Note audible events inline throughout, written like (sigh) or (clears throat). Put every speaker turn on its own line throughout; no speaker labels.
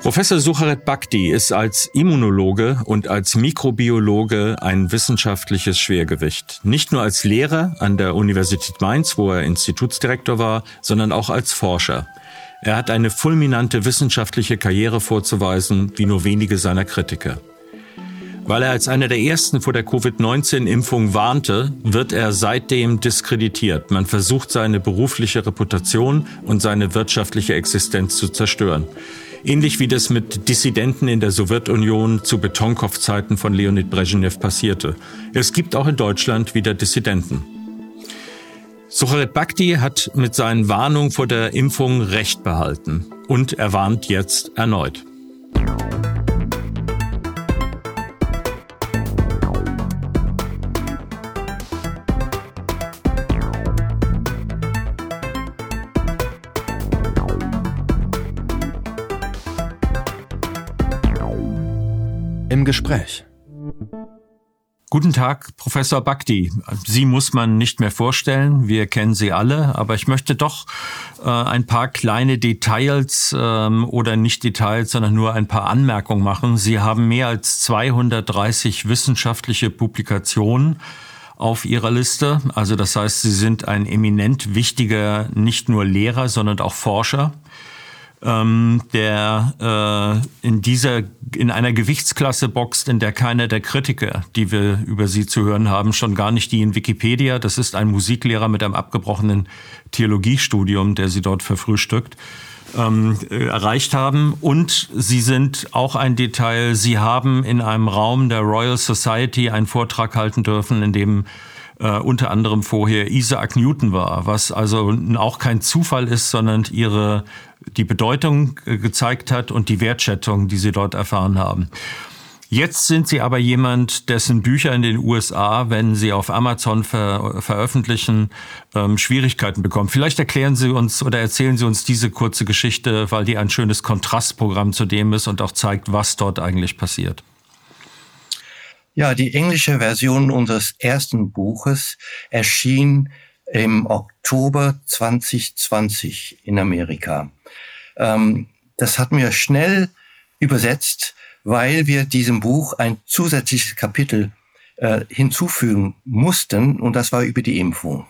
Professor Sucharet Bhakti ist als Immunologe und als Mikrobiologe ein wissenschaftliches Schwergewicht. Nicht nur als Lehrer an der Universität Mainz, wo er Institutsdirektor war, sondern auch als Forscher. Er hat eine fulminante wissenschaftliche Karriere vorzuweisen, wie nur wenige seiner Kritiker. Weil er als einer der ersten vor der Covid-19-Impfung warnte, wird er seitdem diskreditiert. Man versucht seine berufliche Reputation und seine wirtschaftliche Existenz zu zerstören. Ähnlich wie das mit Dissidenten in der Sowjetunion zu Betonkopfzeiten von Leonid Brezhnev passierte. Es gibt auch in Deutschland wieder Dissidenten. Sucharit Bhakti hat mit seinen Warnungen vor der Impfung Recht behalten und er warnt jetzt erneut.
Gespräch.
Guten Tag, Professor Bhakti. Sie muss man nicht mehr vorstellen, wir kennen Sie alle, aber ich möchte doch äh, ein paar kleine Details ähm, oder nicht Details, sondern nur ein paar Anmerkungen machen. Sie haben mehr als 230 wissenschaftliche Publikationen auf Ihrer Liste. Also das heißt, Sie sind ein eminent wichtiger, nicht nur Lehrer, sondern auch Forscher ähm, der äh, in dieser in einer Gewichtsklasse boxt, in der keiner der Kritiker, die wir über sie zu hören haben, schon gar nicht die in Wikipedia. Das ist ein Musiklehrer mit einem abgebrochenen Theologiestudium, der sie dort verfrühstückt. Ähm, äh, erreicht haben. Und Sie sind auch ein Detail, Sie haben in einem Raum der Royal Society einen Vortrag halten dürfen, in dem äh, unter anderem vorher Isaac Newton war, was also auch kein Zufall ist, sondern ihre die Bedeutung äh, gezeigt hat und die Wertschätzung, die sie dort erfahren haben. Jetzt sind Sie aber jemand, dessen Bücher in den USA, wenn sie auf Amazon ver veröffentlichen, ähm, Schwierigkeiten bekommen. Vielleicht erklären Sie uns oder erzählen Sie uns diese kurze Geschichte, weil die ein schönes Kontrastprogramm zu dem ist und auch zeigt, was dort eigentlich passiert.
Ja, die englische Version unseres ersten Buches erschien im Oktober 2020 in Amerika. Ähm, das hatten wir schnell übersetzt, weil wir diesem Buch ein zusätzliches Kapitel äh, hinzufügen mussten und das war über die Impfung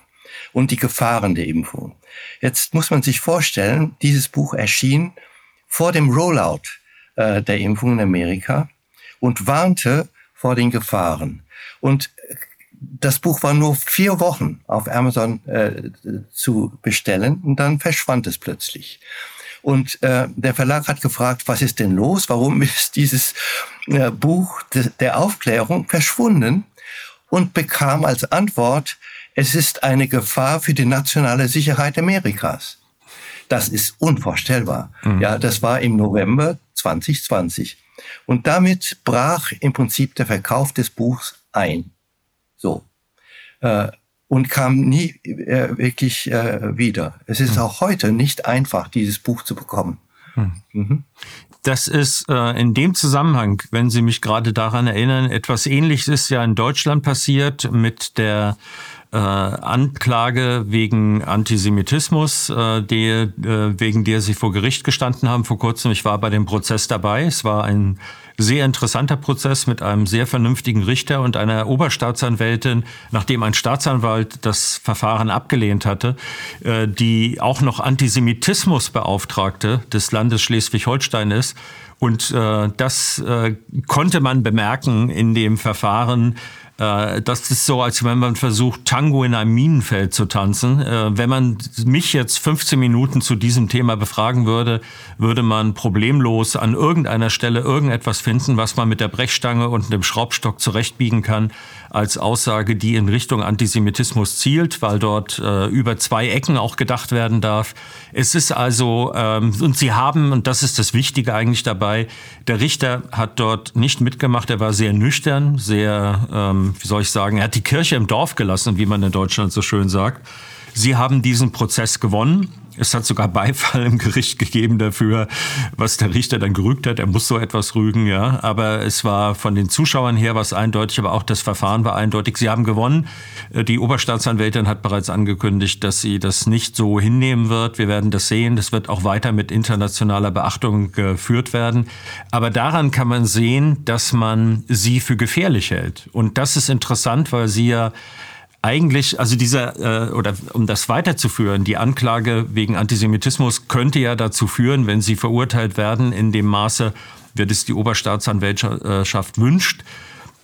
und die Gefahren der Impfung. Jetzt muss man sich vorstellen, dieses Buch erschien vor dem Rollout äh, der Impfung in Amerika und warnte vor den Gefahren. Und das Buch war nur vier Wochen auf Amazon äh, zu bestellen und dann verschwand es plötzlich. Und äh, der Verlag hat gefragt, was ist denn los? Warum ist dieses äh, Buch de, der Aufklärung verschwunden? Und bekam als Antwort, es ist eine Gefahr für die nationale Sicherheit Amerikas. Das ist unvorstellbar. Mhm. Ja, das war im November 2020. Und damit brach im Prinzip der Verkauf des Buchs ein. Äh, und kam nie äh, wirklich äh, wieder. Es ist hm. auch heute nicht einfach, dieses Buch zu bekommen. Hm.
Mhm. Das ist äh, in dem Zusammenhang, wenn Sie mich gerade daran erinnern, etwas Ähnliches ist ja in Deutschland passiert mit der äh, Anklage wegen Antisemitismus, äh, die, äh, wegen der sie vor Gericht gestanden haben vor kurzem. Ich war bei dem Prozess dabei. Es war ein sehr interessanter Prozess mit einem sehr vernünftigen Richter und einer Oberstaatsanwältin, nachdem ein Staatsanwalt das Verfahren abgelehnt hatte, äh, die auch noch Antisemitismusbeauftragte des Landes Schleswig-Holstein ist. Und äh, das äh, konnte man bemerken in dem Verfahren, äh, das ist so, als wenn man versucht, Tango in einem Minenfeld zu tanzen. Äh, wenn man mich jetzt 15 Minuten zu diesem Thema befragen würde, würde man problemlos an irgendeiner Stelle irgendetwas finden, was man mit der Brechstange und dem Schraubstock zurechtbiegen kann, als Aussage, die in Richtung Antisemitismus zielt, weil dort äh, über zwei Ecken auch gedacht werden darf. Es ist also, ähm, und Sie haben, und das ist das Wichtige eigentlich dabei, der Richter hat dort nicht mitgemacht, er war sehr nüchtern, sehr, ähm, wie soll ich sagen, er hat die Kirche im Dorf gelassen, wie man in Deutschland so schön sagt. Sie haben diesen Prozess gewonnen Es hat sogar Beifall im Gericht gegeben dafür, was der Richter dann gerügt hat. Er muss so etwas rügen, ja. Aber es war von den Zuschauern her was eindeutig, aber auch das Verfahren war eindeutig. Sie haben gewonnen. Die Oberstaatsanwältin hat bereits angekündigt, dass sie das nicht so hinnehmen wird. Wir werden das sehen. Das wird auch weiter mit internationaler Beachtung geführt werden. Aber daran kann man sehen, dass man sie für gefährlich hält. Und das ist interessant, weil sie ja eigentlich, also dieser, äh, oder um das weiterzuführen, die Anklage wegen Antisemitismus könnte ja dazu führen, wenn sie verurteilt werden, in dem Maße, wird es die Oberstaatsanwaltschaft wünscht,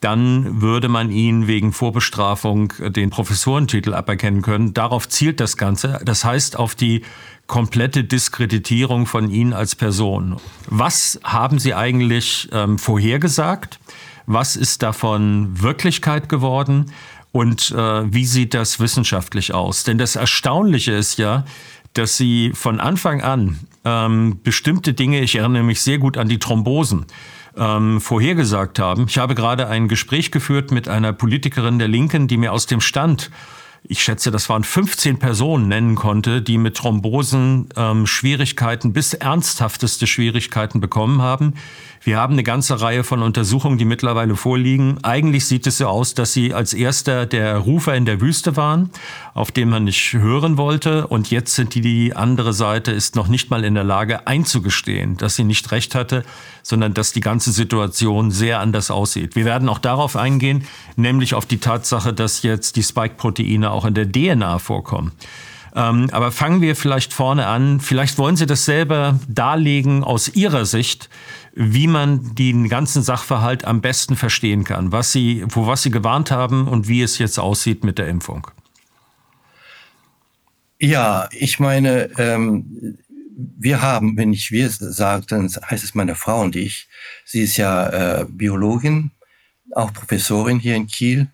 dann würde man ihn wegen Vorbestrafung den Professorentitel aberkennen können. Darauf zielt das Ganze. Das heißt auf die komplette Diskreditierung von Ihnen als Person. Was haben Sie eigentlich ähm, vorhergesagt? Was ist davon Wirklichkeit geworden? Und äh, wie sieht das wissenschaftlich aus? Denn das Erstaunliche ist ja, dass sie von Anfang an ähm, bestimmte Dinge, ich erinnere mich sehr gut an die Thrombosen, ähm, vorhergesagt haben. Ich habe gerade ein Gespräch geführt mit einer Politikerin der Linken, die mir aus dem Stand ich schätze, das waren 15 Personen nennen konnte, die mit Thrombosen ähm, Schwierigkeiten bis ernsthafteste Schwierigkeiten bekommen haben. Wir haben eine ganze Reihe von Untersuchungen, die mittlerweile vorliegen. Eigentlich sieht es so aus, dass sie als erster der Rufer in der Wüste waren, auf den man nicht hören wollte. Und jetzt sind die, die andere Seite ist noch nicht mal in der Lage einzugestehen, dass sie nicht recht hatte, sondern dass die ganze Situation sehr anders aussieht. Wir werden auch darauf eingehen, nämlich auf die Tatsache, dass jetzt die Spike-Proteine auch in der DNA vorkommen. Ähm, aber fangen wir vielleicht vorne an. Vielleicht wollen Sie das selber darlegen aus Ihrer Sicht, wie man den ganzen Sachverhalt am besten verstehen kann, was Sie, vor was Sie gewarnt haben und wie es jetzt aussieht mit der Impfung.
Ja, ich meine, ähm, wir haben, wenn ich wir sage, dann heißt es meine Frau und ich. Sie ist ja äh, Biologin, auch Professorin hier in Kiel.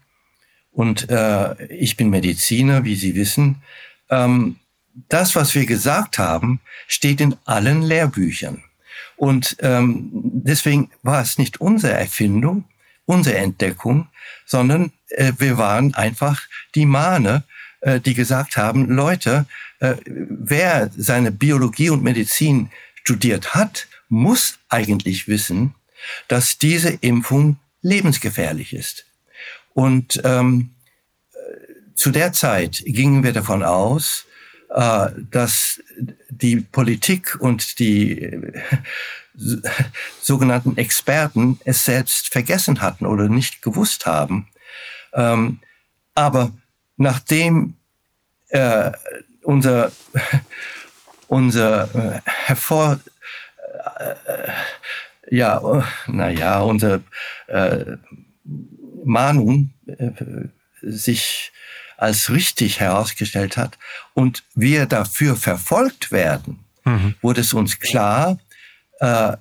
Und äh, ich bin Mediziner, wie Sie wissen. Ähm, das, was wir gesagt haben, steht in allen Lehrbüchern. Und ähm, deswegen war es nicht unsere Erfindung, unsere Entdeckung, sondern äh, wir waren einfach die Mahne, äh, die gesagt haben, Leute, äh, wer seine Biologie und Medizin studiert hat, muss eigentlich wissen, dass diese Impfung lebensgefährlich ist. Und ähm, zu der Zeit gingen wir davon aus, äh, dass die Politik und die äh, (laughs) sogenannten Experten es selbst vergessen hatten oder nicht gewusst haben. Ähm, aber nachdem äh, unser, (laughs) unser äh, hervor, äh, ja, naja, unsere äh, Mahnung äh, sich als richtig herausgestellt hat und wir dafür verfolgt werden, mhm. wurde es uns klar, äh,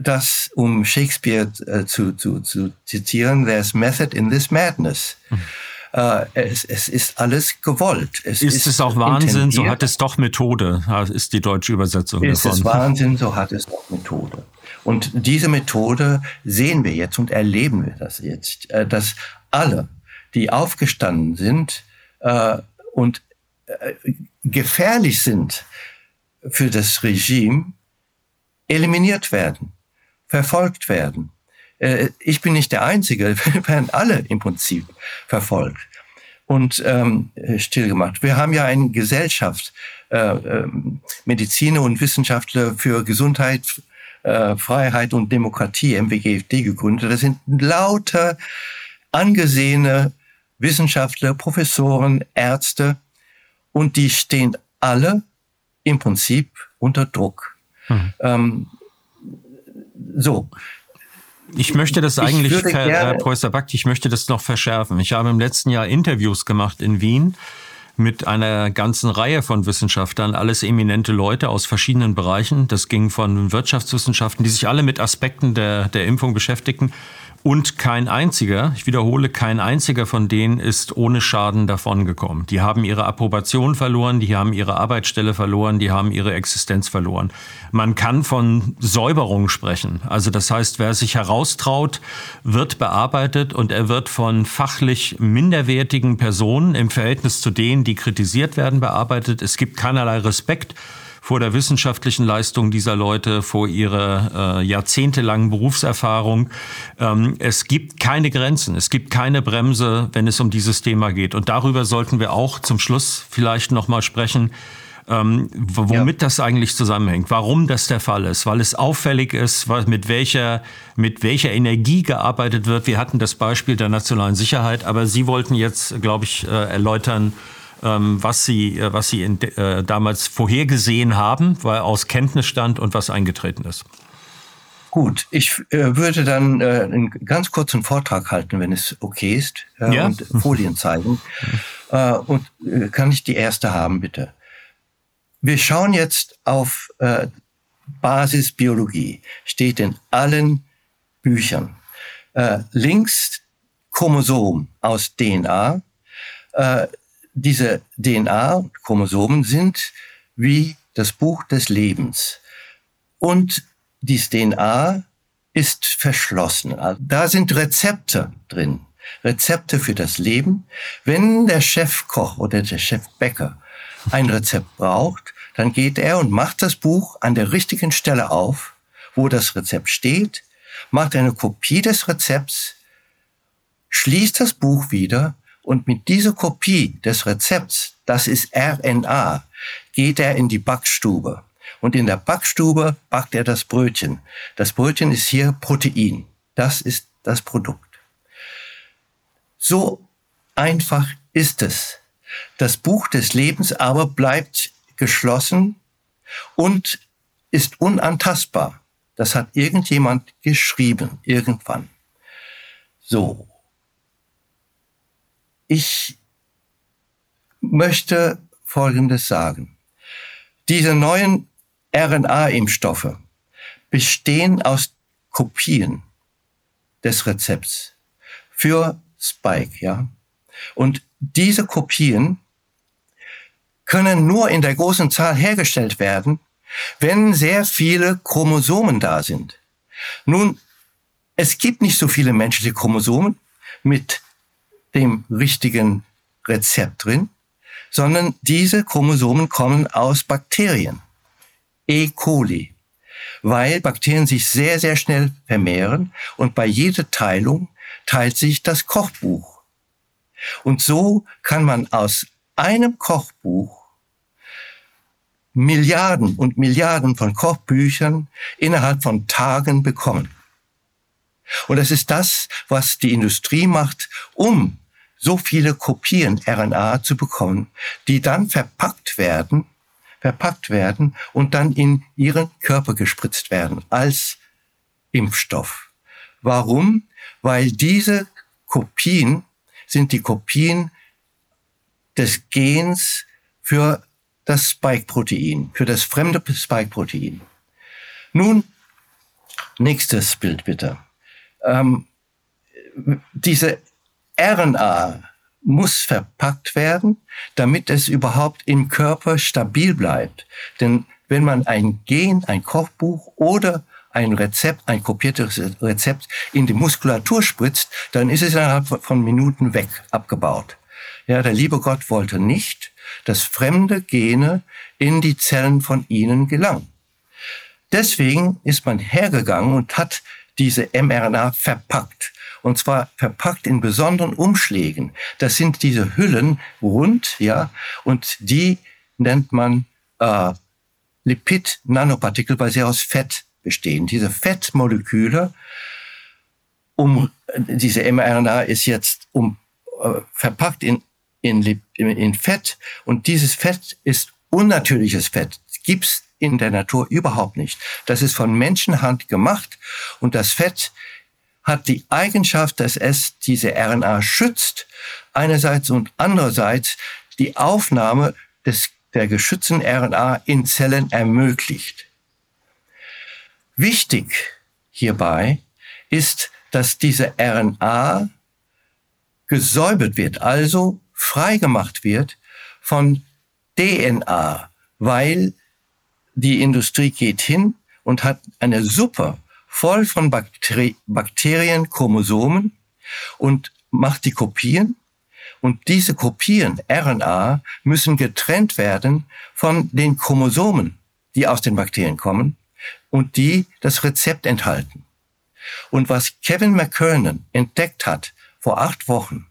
dass, um Shakespeare äh, zu, zu, zu zitieren, there's method in this madness. Mhm. Äh, es, es ist alles gewollt.
Es ist, ist es auch Wahnsinn, so hat es doch Methode, ist die deutsche Übersetzung
ist davon. Ist es Wahnsinn, so hat es doch Methode. Und diese Methode sehen wir jetzt und erleben wir das jetzt, äh, dass alle die aufgestanden sind äh, und äh, gefährlich sind für das Regime, eliminiert werden, verfolgt werden. Ich bin nicht der Einzige, (laughs) werden alle im Prinzip verfolgt und ähm, stillgemacht. Wir haben ja eine Gesellschaft, äh, äh, Mediziner und Wissenschaftler für Gesundheit, äh, Freiheit und Demokratie, MWGFD, gegründet. Das sind lauter angesehene Wissenschaftler, Professoren, Ärzte und die stehen alle im Prinzip unter Druck. Hm. Ähm,
so. Ich möchte das eigentlich, Herr Professor Bakt, ich möchte das noch verschärfen. Ich habe im letzten Jahr Interviews gemacht in Wien mit einer ganzen Reihe von Wissenschaftlern, alles eminente Leute aus verschiedenen Bereichen. Das ging von Wirtschaftswissenschaften, die sich alle mit Aspekten der, der Impfung beschäftigten, Und kein einziger, ich wiederhole, kein einziger von denen ist ohne Schaden davongekommen. Die haben ihre Approbation verloren, die haben ihre Arbeitsstelle verloren, die haben ihre Existenz verloren. Man kann von Säuberung sprechen. Also das heißt, wer sich heraustraut, wird bearbeitet und er wird von fachlich minderwertigen Personen im Verhältnis zu denen, die kritisiert werden, bearbeitet. Es gibt keinerlei Respekt vor der wissenschaftlichen Leistung dieser Leute, vor ihrer äh, jahrzehntelangen Berufserfahrung. Ähm, es gibt keine Grenzen, es gibt keine Bremse, wenn es um dieses Thema geht. Und darüber sollten wir auch zum Schluss vielleicht noch mal sprechen. Ähm, womit ja. das eigentlich zusammenhängt, warum das der Fall ist, weil es auffällig ist, mit welcher, mit welcher Energie gearbeitet wird. Wir hatten das Beispiel der nationalen Sicherheit, aber Sie wollten jetzt, glaube ich, äh, erläutern, was Sie, äh, was Sie in, äh, damals vorhergesehen haben, weil aus Kenntnis stand und was eingetreten ist.
Gut, ich äh, würde dann äh, einen ganz kurzen Vortrag halten, wenn es okay ist, äh, ja. und Folien zeigen. (laughs) Äh, und kann ich die erste haben, bitte? Wir schauen jetzt auf Basisbiologie. Steht in allen Büchern. Links Chromosom aus DNA, äh, diese DNA, Chromosomen sind wie das Buch des Lebens. Und dies DNA ist verschlossen. Also da sind Rezepte drin. Rezepte für das Leben. Wenn der Chefkoch oder der Chefbäcker ein Rezept braucht, dann geht er und macht das Buch an der richtigen Stelle auf, wo das Rezept steht, macht eine Kopie des Rezepts, schließt das Buch wieder und mit dieser Kopie des Rezepts, das ist RNA, geht er in die Backstube. Und in der Backstube backt er das Brötchen. Das Brötchen ist hier Protein. Das ist das Produkt. So einfach ist es. Das Buch des Lebens aber bleibt geschlossen und ist unantastbar. Das hat irgendjemand geschrieben, irgendwann. So. Ich möchte Folgendes sagen. Diese neuen RNA-Impfstoffe bestehen aus Kopien des Rezepts für Spike, ja. Und diese Kopien können nur in der großen Zahl hergestellt werden, wenn sehr viele Chromosomen da sind. Nun, es gibt nicht so viele menschliche Chromosomen mit dem richtigen Rezept drin, sondern diese Chromosomen kommen aus Bakterien, E. coli, weil Bakterien sich sehr, sehr schnell vermehren und bei jeder Teilung teilt sich das Kochbuch. Und so kann man aus einem Kochbuch Milliarden und Milliarden von Kochbüchern innerhalb von Tagen bekommen. Und das ist das, was die Industrie macht, um so viele Kopien RNA zu bekommen, die dann verpackt werden, verpackt werden und dann in ihren Körper gespritzt werden als Impfstoff. Warum? Weil diese Kopien sind die Kopien des Gens für das Spike-Protein, für das fremde Spike-Protein. Nun, nächstes Bild bitte. Ähm, diese RNA muss verpackt werden, damit es überhaupt im Körper stabil bleibt. Denn wenn man ein Gen, ein Kochbuch oder ein Rezept, ein kopiertes Rezept in die Muskulatur spritzt, dann ist es innerhalb von Minuten weg, abgebaut. Ja, der liebe Gott wollte nicht, dass fremde Gene in die Zellen von ihnen gelangen. Deswegen ist man hergegangen und hat diese mRNA verpackt. Und zwar verpackt in besonderen Umschlägen. Das sind diese Hüllen rund, ja, und die nennt man äh, Lipid-Nanopartikel, weil sie aus Fett bestehen. Diese Fettmoleküle, um diese mRNA ist jetzt um äh, verpackt in, in, in Fett und dieses Fett ist unnatürliches Fett. Gibt's in der Natur überhaupt nicht. Das ist von Menschenhand gemacht und das Fett hat die Eigenschaft, dass es diese RNA schützt, einerseits und andererseits die Aufnahme des, der geschützten RNA in Zellen ermöglicht. Wichtig hierbei ist, dass diese RNA gesäubert wird, also freigemacht wird von DNA, weil die Industrie geht hin und hat eine Suppe voll von Bakteri Bakterien, Chromosomen und macht die Kopien. Und diese Kopien, RNA, müssen getrennt werden von den Chromosomen, die aus den Bakterien kommen und die das Rezept enthalten. Und was Kevin McKernan entdeckt hat vor acht Wochen,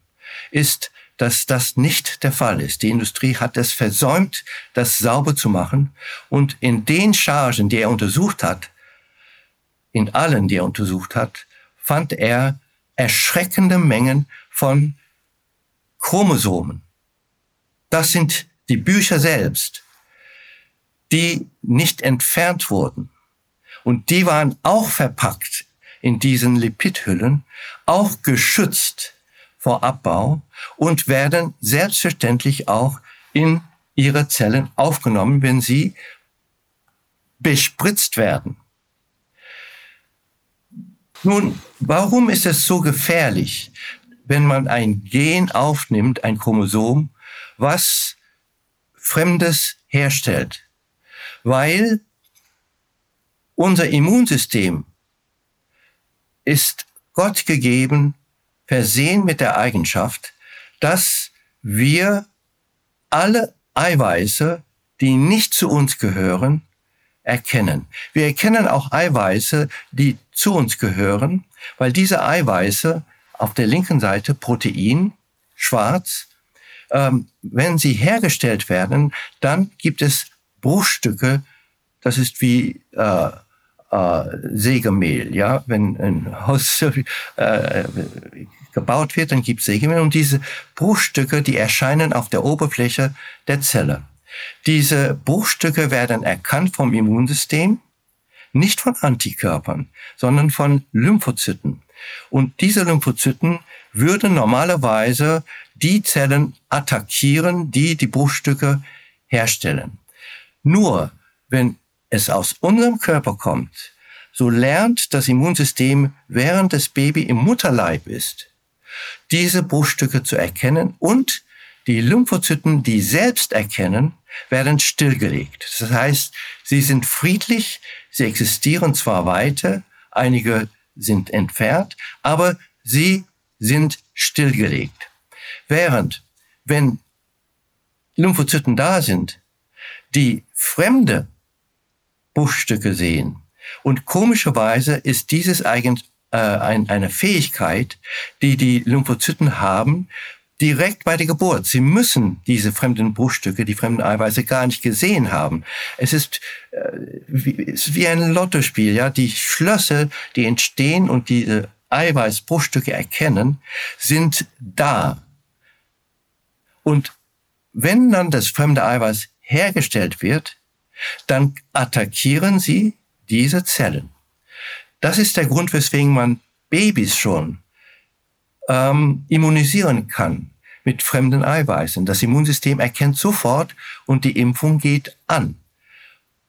ist, dass das nicht der Fall ist. Die Industrie hat es versäumt, das sauber zu machen. Und in den Chargen, die er untersucht hat, in allen, die er untersucht hat, fand er erschreckende Mengen von Chromosomen. Das sind die Bücher selbst, die nicht entfernt wurden. Und die waren auch verpackt in diesen Lipidhüllen, auch geschützt vor Abbau und werden selbstverständlich auch in ihre Zellen aufgenommen, wenn sie bespritzt werden. Nun, warum ist es so gefährlich, wenn man ein Gen aufnimmt, ein Chromosom, was Fremdes herstellt? Weil unser Immunsystem ist Gott gegeben versehen mit der Eigenschaft, dass wir alle Eiweiße, die nicht zu uns gehören, erkennen. Wir erkennen auch Eiweiße, die zu uns gehören, weil diese Eiweiße auf der linken Seite Protein, schwarz, ähm, wenn sie hergestellt werden, dann gibt es Bruchstücke, das ist wie äh, äh, Sägemehl, ja, wenn ein Haus (laughs) äh, gebaut wird, dann gibt es Sägemehl und diese Bruchstücke, die erscheinen auf der Oberfläche der Zelle. Diese Bruchstücke werden erkannt vom Immunsystem, nicht von Antikörpern, sondern von Lymphozyten. Und diese Lymphozyten würden normalerweise die Zellen attackieren, die die Bruchstücke herstellen. Nur wenn es aus unserem Körper kommt, so lernt das Immunsystem, während das Baby im Mutterleib ist, diese Bruchstücke zu erkennen und die Lymphozyten, die selbst erkennen, werden stillgelegt. Das heißt, sie sind friedlich, sie existieren zwar weiter, einige sind entfernt, aber sie sind stillgelegt. Während, wenn Lymphozyten da sind, die fremde Bruchstücke sehen, und komischerweise ist dieses eigentlich äh, ein, eine Fähigkeit, die die Lymphozyten haben, direkt bei der Geburt. Sie müssen diese fremden Bruchstücke, die fremden Eiweiße gar nicht gesehen haben. Es ist, äh, wie, ist wie ein Lottospiel, ja. Die Schlösser, die entstehen und diese Eiweißbruchstücke erkennen, sind da. Und wenn dann das fremde Eiweiß hergestellt wird, dann attackieren sie diese Zellen. Das ist der Grund, weswegen man Babys schon ähm, immunisieren kann mit fremden Eiweißen. Das Immunsystem erkennt sofort und die Impfung geht an.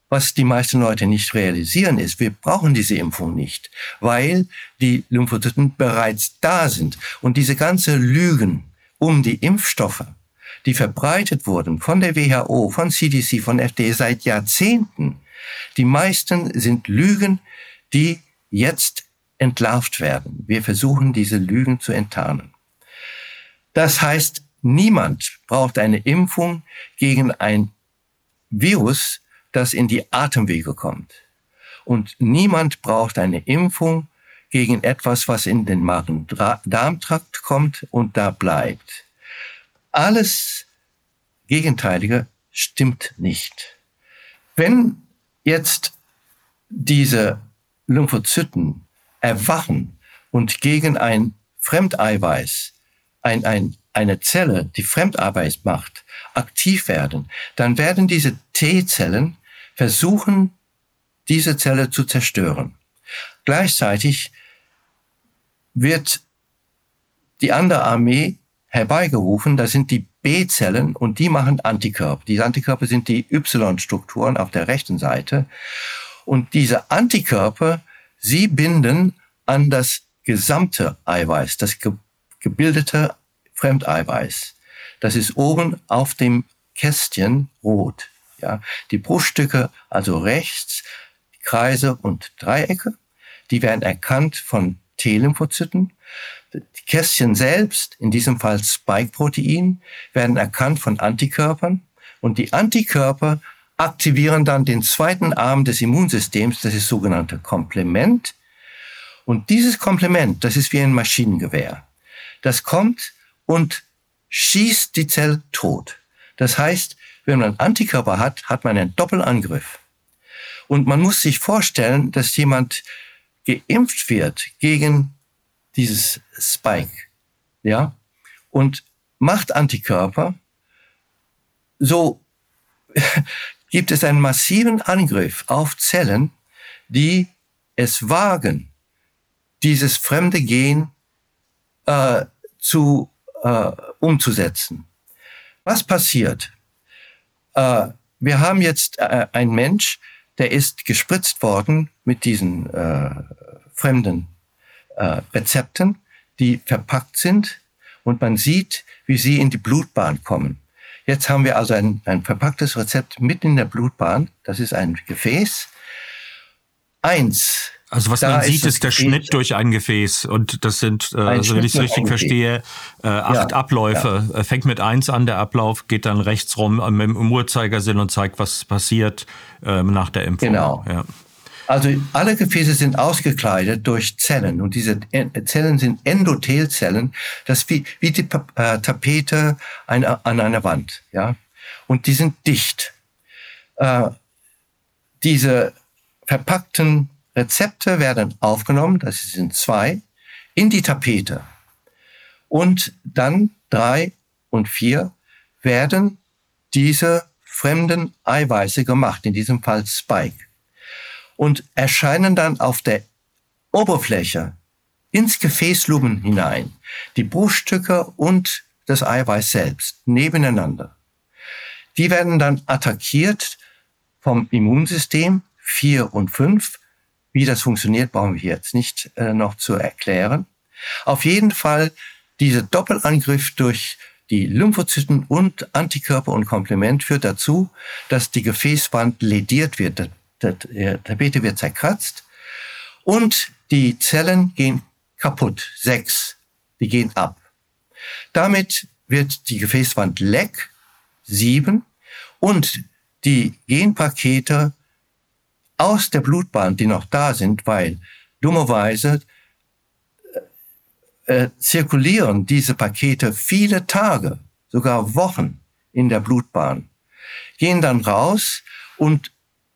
Was die meisten Leute nicht realisieren ist, wir brauchen diese Impfung nicht, weil die Lymphozyten bereits da sind. Und diese ganze Lügen um die Impfstoffe, die verbreitet wurden von der WHO, von CDC, von FDA seit Jahrzehnten, die meisten sind Lügen, die jetzt entlarvt werden. Wir versuchen, diese Lügen zu enttarnen. Das heißt, niemand braucht eine Impfung gegen ein Virus, das in die Atemwege kommt. Und niemand braucht eine Impfung gegen etwas, was in den Magen-Darmtrakt kommt und da bleibt. Alles Gegenteilige stimmt nicht. Wenn jetzt diese Lymphozyten erwachen und gegen ein Fremdeiweiß, ein, ein, eine Zelle, die Fremdeiweiß macht, aktiv werden, dann werden diese T-Zellen versuchen, diese Zelle zu zerstören. Gleichzeitig wird die andere Armee herbeigerufen, das sind die B-Zellen und die machen Antikörper. Diese Antikörper sind die Y-Strukturen auf der rechten Seite. Und diese Antikörper, sie binden an das gesamte Eiweiß, das ge gebildete Fremdeiweiß, das ist oben auf dem Kästchen rot. Ja, die Bruchstücke, also rechts, Kreise und Dreiecke, die werden erkannt von T-Lymphozyten. Die Kästchen selbst, in diesem Fall Spike-Protein, werden erkannt von Antikörpern. Und die Antikörper aktivieren dann den zweiten Arm des Immunsystems, das ist sogenannte Komplement. Und dieses Komplement, das ist wie ein Maschinengewehr. Das kommt und schießt die Zelle tot. Das heißt, wenn man Antikörper hat, hat man einen Doppelangriff. Und man muss sich vorstellen, dass jemand geimpft wird gegen dieses Spike, ja, und macht Antikörper, so (laughs) gibt es einen massiven Angriff auf Zellen, die es wagen, dieses fremde Gen äh, zu äh, umzusetzen. Was passiert? Äh, wir haben jetzt äh, einen Mensch, der ist gespritzt worden mit diesen äh, fremden äh, Rezepten, die verpackt sind und man sieht, wie sie in die Blutbahn kommen. Jetzt haben wir also ein, ein verpacktes Rezept mitten in der Blutbahn. Das ist ein Gefäß. Eins.
Also was man sieht, ist, der Gefäß, Schnitt durch ein Gefäß. Und das sind, äh, also wenn ich es richtig verstehe, äh, acht ja, Abläufe. Ja. Fängt mit eins an, der Ablauf geht dann rechts rum äh, mit dem Uhrzeigersinn und zeigt, was passiert äh, nach der Impfung.
Genau. Ja. Also alle Gefäße sind ausgekleidet durch Zellen und diese Zellen sind Endothelzellen, das wie, wie die äh, Tapete eine, an einer Wand, ja. Und die sind dicht. Äh, diese verpackten Rezepte werden aufgenommen, das sind zwei, in die Tapete. Und dann drei und vier werden diese fremden Eiweiße gemacht, in diesem Fall Spike und erscheinen dann auf der Oberfläche ins Gefäßlumen hinein, die Bruchstücke und das Eiweiß selbst nebeneinander. Die werden dann attackiert vom Immunsystem 4 und 5. Wie das funktioniert, brauchen wir jetzt nicht äh, noch zu erklären. Auf jeden Fall dieser Doppelangriff durch die Lymphozyten und Antikörper und Komplement führt dazu, dass die Gefäßwand lediert wird der Tapete wird zerkratzt und die Zellen gehen kaputt. Sechs, die gehen ab. Damit wird die Gefäßwand leck, sieben, und die Genpakete aus der Blutbahn, die noch da sind, weil dummerweise äh, äh, zirkulieren diese Pakete viele Tage, sogar Wochen in der Blutbahn, gehen dann raus und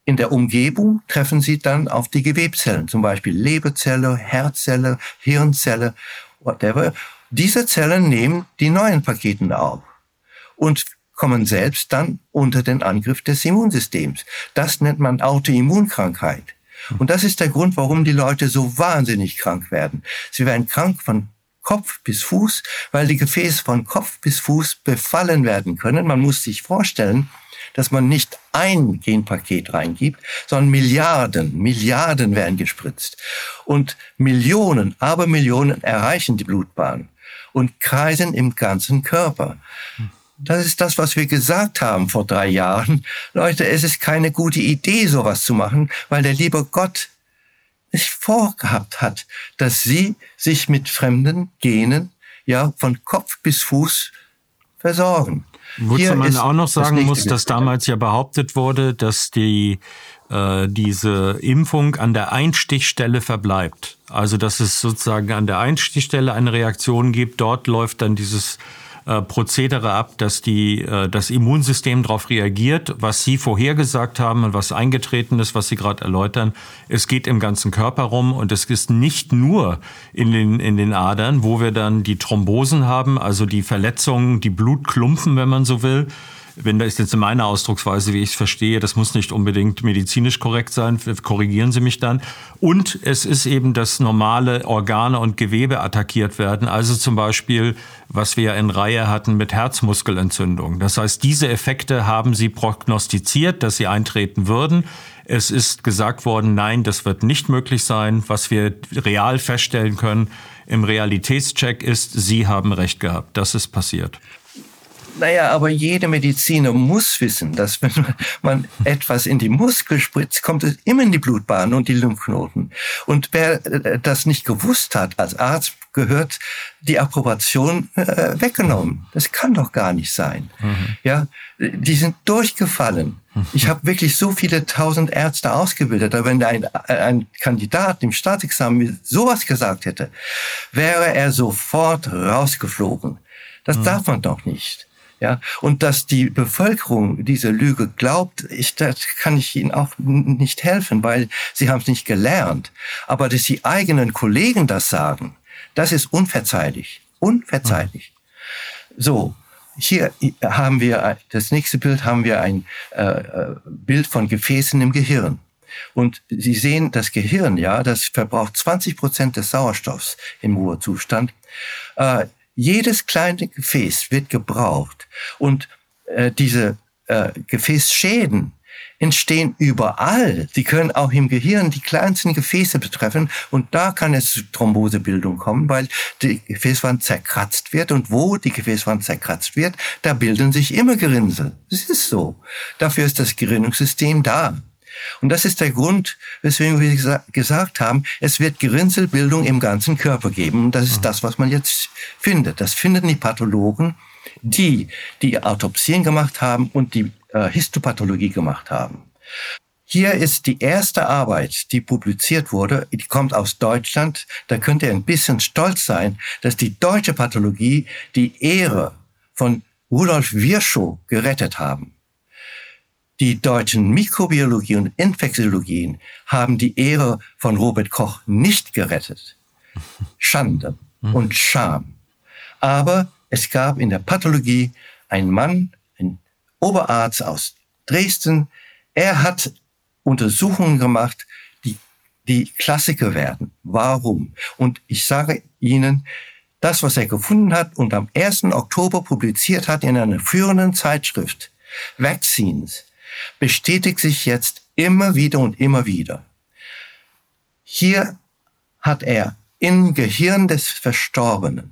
in der Umgebung treffen sie dann auf die Gewebzellen, zum Beispiel Leberzelle, Herzzelle, Hirnzelle, whatever. Diese Zellen nehmen die neuen Paketen auf und kommen selbst dann unter den Angriff des Immunsystems. Das nennt man Autoimmunkrankheit. Und das ist der Grund, warum die Leute so wahnsinnig krank werden. Sie werden krank von Kopf bis Fuß, weil die Gefäße von Kopf bis Fuß befallen werden können. Man muss sich vorstellen, dass man nicht ein Genpaket reingibt, sondern Milliarden, Milliarden werden gespritzt. Und Millionen, aber Millionen erreichen die Blutbahn und kreisen im ganzen Körper. Das ist das, was wir gesagt haben vor drei Jahren. Leute, es ist keine gute Idee, sowas zu machen, weil der liebe Gott nicht vorgehabt hat, dass sie sich mit fremden Genen ja von Kopf bis Fuß versorgen.
Wozu man auch noch sagen muss, dass damals ja behauptet wurde, dass die äh, diese Impfung an der Einstichstelle verbleibt. Also dass es sozusagen an der Einstichstelle eine Reaktion gibt. Dort läuft dann dieses äh, Prozedere ab, dass die, äh, das Immunsystem darauf reagiert, was Sie vorhergesagt haben und was eingetreten ist, was Sie gerade erläutern. Es geht im ganzen Körper rum und es ist nicht nur in den, in den Adern, wo wir dann die Thrombosen haben, also die Verletzungen, die Blutklumpen, wenn man so will, wenn das jetzt meine Ausdrucksweise, wie ich es verstehe, das muss nicht unbedingt medizinisch korrekt sein, korrigieren Sie mich dann. Und es ist eben, dass normale Organe und Gewebe attackiert werden, also zum Beispiel, was wir in Reihe hatten mit Herzmuskelentzündung. Das heißt, diese Effekte haben Sie prognostiziert, dass sie eintreten würden. Es ist gesagt worden, nein, das wird nicht möglich sein. Was wir real feststellen können im Realitätscheck ist, Sie haben recht gehabt. Das ist passiert.
Naja, aber jeder Mediziner muss wissen, dass wenn man etwas in die Muskel spritzt, kommt es immer in die Blutbahn und die Lymphknoten. Und wer äh, das nicht gewusst hat, als Arzt gehört die Approbation äh, weggenommen. Das kann doch gar nicht sein. Mhm. Ja, die sind durchgefallen. Ich habe wirklich so viele tausend Ärzte ausgebildet. Aber wenn ein, ein Kandidat im Staatsexamen sowas gesagt hätte, wäre er sofort rausgeflogen. Das mhm. darf man doch nicht. Ja, und dass die Bevölkerung diese Lüge glaubt, ich, das kann ich Ihnen auch nicht helfen, weil Sie haben es nicht gelernt. Aber dass die eigenen Kollegen das sagen, das ist unverzeihlich. Unverzeihlich. So, hier haben wir, das nächste Bild haben wir ein äh, äh, Bild von Gefäßen im Gehirn. Und Sie sehen, das Gehirn, ja, das verbraucht 20 Prozent des Sauerstoffs im Ruhezustand. Äh, jedes kleine Gefäß wird gebraucht und äh, diese äh, Gefäßschäden entstehen überall. Sie können auch im Gehirn die kleinsten Gefäße betreffen und da kann es zu Thrombosebildung kommen, weil die Gefäßwand zerkratzt wird und wo die Gefäßwand zerkratzt wird, da bilden sich immer Gerinnsel. Das ist so. Dafür ist das Gerinnungssystem da. Und das ist der Grund, weswegen wir gesa gesagt haben, es wird Gerinnselbildung im ganzen Körper geben. Und das ist mhm. das, was man jetzt findet. Das finden die Pathologen, die die Autopsien gemacht haben und die äh, Histopathologie gemacht haben. Hier ist die erste Arbeit, die publiziert wurde, die kommt aus Deutschland. Da könnt ihr ein bisschen stolz sein, dass die deutsche Pathologie die Ehre von Rudolf Virchow gerettet haben. Die deutschen Mikrobiologie und Infektiologien haben die Ehre von Robert Koch nicht gerettet. Schande und Scham. Aber es gab in der Pathologie einen Mann, ein Oberarzt aus Dresden. Er hat Untersuchungen gemacht, die, die Klassiker werden. Warum? Und ich sage Ihnen, das, was er gefunden hat und am 1. Oktober publiziert hat in einer führenden Zeitschrift, Vaccines, bestätigt sich jetzt immer wieder und immer wieder. Hier hat er im Gehirn des Verstorbenen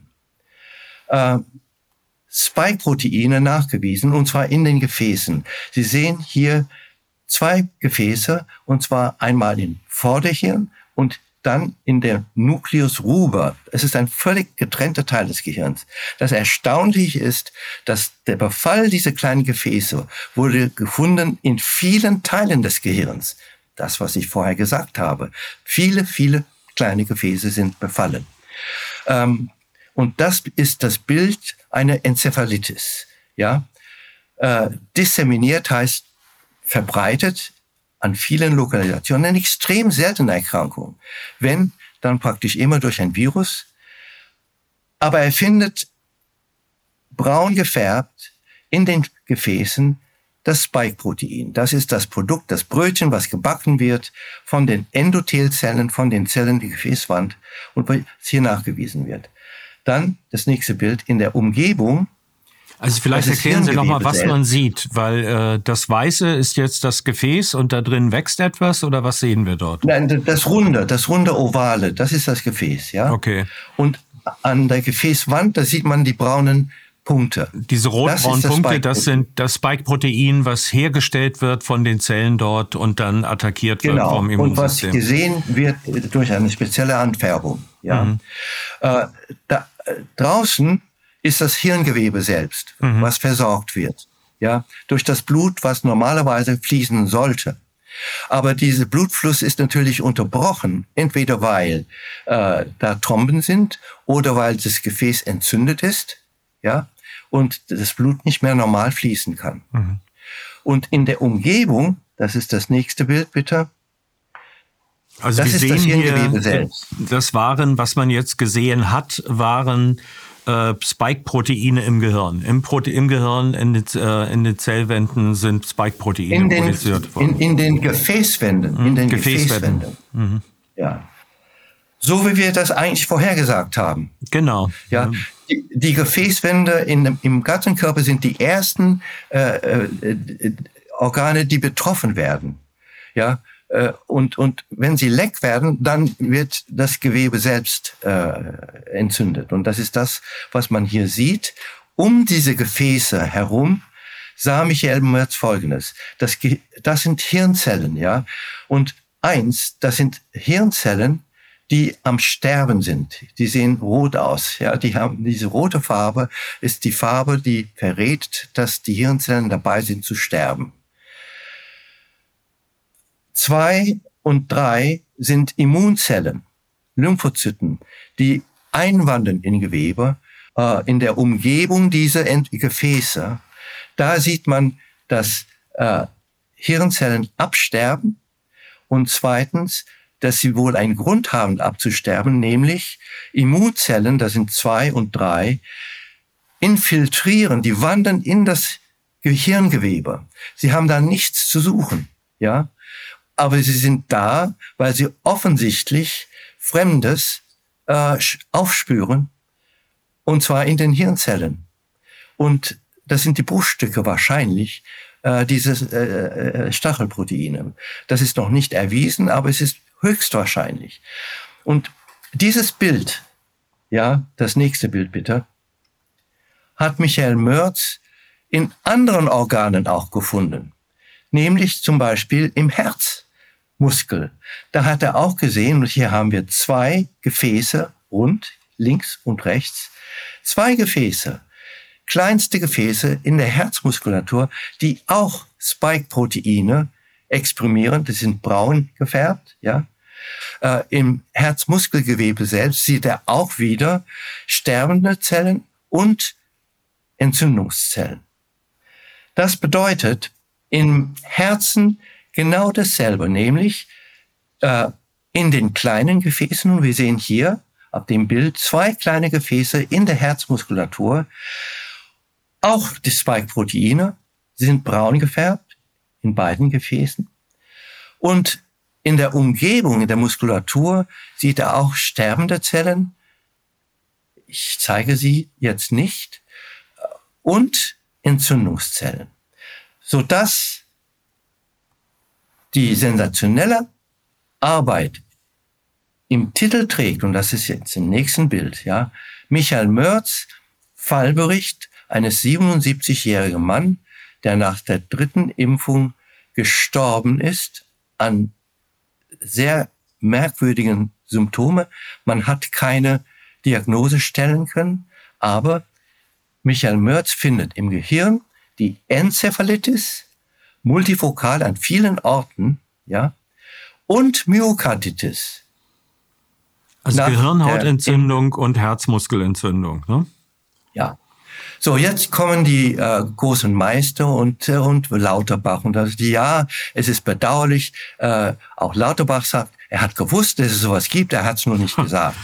äh, Spike-Proteine nachgewiesen, und zwar in den Gefäßen. Sie sehen hier zwei Gefäße, und zwar einmal im Vorderhirn und dann in der Nucleus ruber. Es ist ein völlig getrennter Teil des Gehirns. Das Erstaunliche ist, dass der Befall dieser kleinen Gefäße wurde gefunden in vielen Teilen des Gehirns. Das, was ich vorher gesagt habe. Viele, viele kleine Gefäße sind befallen. Ähm, und das ist das Bild einer Enzephalitis. Ja, äh, disseminiert heißt verbreitet an vielen Lokalisationen eine extrem seltene Erkrankung. Wenn, dann praktisch immer durch ein Virus. Aber er findet braun gefärbt in den Gefäßen das Spike-Protein. Das ist das Produkt, das Brötchen, was gebacken wird von den Endothelzellen, von den Zellen der Gefäßwand und was hier nachgewiesen wird. Dann das nächste Bild in der Umgebung
also vielleicht erklären Sie nochmal, was man sieht, weil äh, das Weiße ist jetzt das Gefäß und da drin wächst etwas oder was sehen wir dort?
Nein, das Runde, das runde Ovale, das ist das Gefäß, ja.
Okay.
Und an der Gefäßwand, da sieht man die braunen Punkte.
Diese rotbraunen Punkte, das sind das Spike-Protein, was hergestellt wird von den Zellen dort und dann attackiert
genau.
wird
vom Immunsystem. Und was gesehen wird durch eine spezielle Anfärbung. Ja. Mhm. Äh, da, äh, draußen ist das Hirngewebe selbst, mhm. was versorgt wird. Ja, durch das Blut, was normalerweise fließen sollte. Aber dieser Blutfluss ist natürlich unterbrochen, entweder weil äh, da Tromben sind oder weil das Gefäß entzündet ist, ja, und das Blut nicht mehr normal fließen kann. Mhm. Und in der Umgebung, das ist das nächste Bild bitte.
Also das wir sehen das hier, selbst. das waren, was man jetzt gesehen hat, waren äh, Spike-Proteine im Gehirn. Im, Prote Im Gehirn, in den, äh, in den Zellwänden sind Spike-Proteine
produziert worden. In, in, den Gefäßwänden. In den Gefäßwänden. Gefäßwänden. Mhm. Ja. So wie wir das eigentlich vorhergesagt haben.
Genau.
Ja. Die, die Gefäßwände in, im ganzen Körper sind die ersten äh, äh, Organe, die betroffen werden. Ja. Äh, und, und wenn sie leck werden, dann wird das Gewebe selbst äh, entzündet. Und das ist das, was man hier sieht. Um diese Gefäße herum sah Michael Merz Folgendes. Das, das sind Hirnzellen, ja. Und eins, das sind Hirnzellen, die am Sterben sind. Die sehen rot aus. Ja, die haben diese rote Farbe ist die Farbe, die verrät, dass die Hirnzellen dabei sind zu sterben. Zwei und drei sind Immunzellen, Lymphozyten, die einwandern in Gewebe, äh, in der Umgebung dieser Gefäße. Da sieht man, dass äh, Hirnzellen absterben und zweitens, dass sie wohl einen Grund haben abzusterben, nämlich Immunzellen, das sind zwei und drei, infiltrieren, die wandern in das Gehirngewebe. Sie haben da nichts zu suchen, ja aber sie sind da, weil sie offensichtlich Fremdes äh, aufspüren, und zwar in den Hirnzellen. Und das sind die Bruchstücke wahrscheinlich, äh, diese äh, äh, Stachelproteine. Das ist noch nicht erwiesen, aber es ist höchstwahrscheinlich. Und dieses Bild, ja, das nächste Bild bitte, hat Michael Mörz in anderen Organen auch gefunden, nämlich zum Beispiel im Herz. Muskel. Da hat er auch gesehen, und hier haben wir zwei Gefäße, rund, links und rechts, zwei Gefäße, kleinste Gefäße in der Herzmuskulatur, die auch Spike-Proteine exprimieren, die sind braun gefärbt, ja. Äh, Im Herzmuskelgewebe selbst sieht er auch wieder sterbende Zellen und Entzündungszellen. Das bedeutet, im Herzen genau dasselbe, nämlich äh, in den kleinen Gefäßen, und wir sehen hier auf dem Bild zwei kleine Gefäße in der Herzmuskulatur, auch die Spike-Proteine sind braun gefärbt in beiden Gefäßen. Und in der Umgebung, in der Muskulatur sieht er auch sterbende Zellen. Ich zeige sie jetzt nicht. Und Entzündungszellen. Sodass die sensationelle Arbeit im Titel trägt, und das ist jetzt im nächsten Bild, ja, Michael Mörz, Fallbericht eines 77-jährigen Mann, der nach der dritten Impfung gestorben ist an sehr merkwürdigen Symptome. Man hat keine Diagnose stellen können, aber Michael Mörz findet im Gehirn die Enzephalitis, multifokal an vielen Orten, ja, und Myokarditis.
Also Gehirnhautentzündung der, und Herzmuskelentzündung, ne?
Ja. So, jetzt kommen die äh, großen Meister und, äh, und Lauterbach und das, ja, es ist bedauerlich, äh, auch Lauterbach sagt, er hat gewusst, dass es sowas gibt, er hat es nur nicht (laughs) gesagt.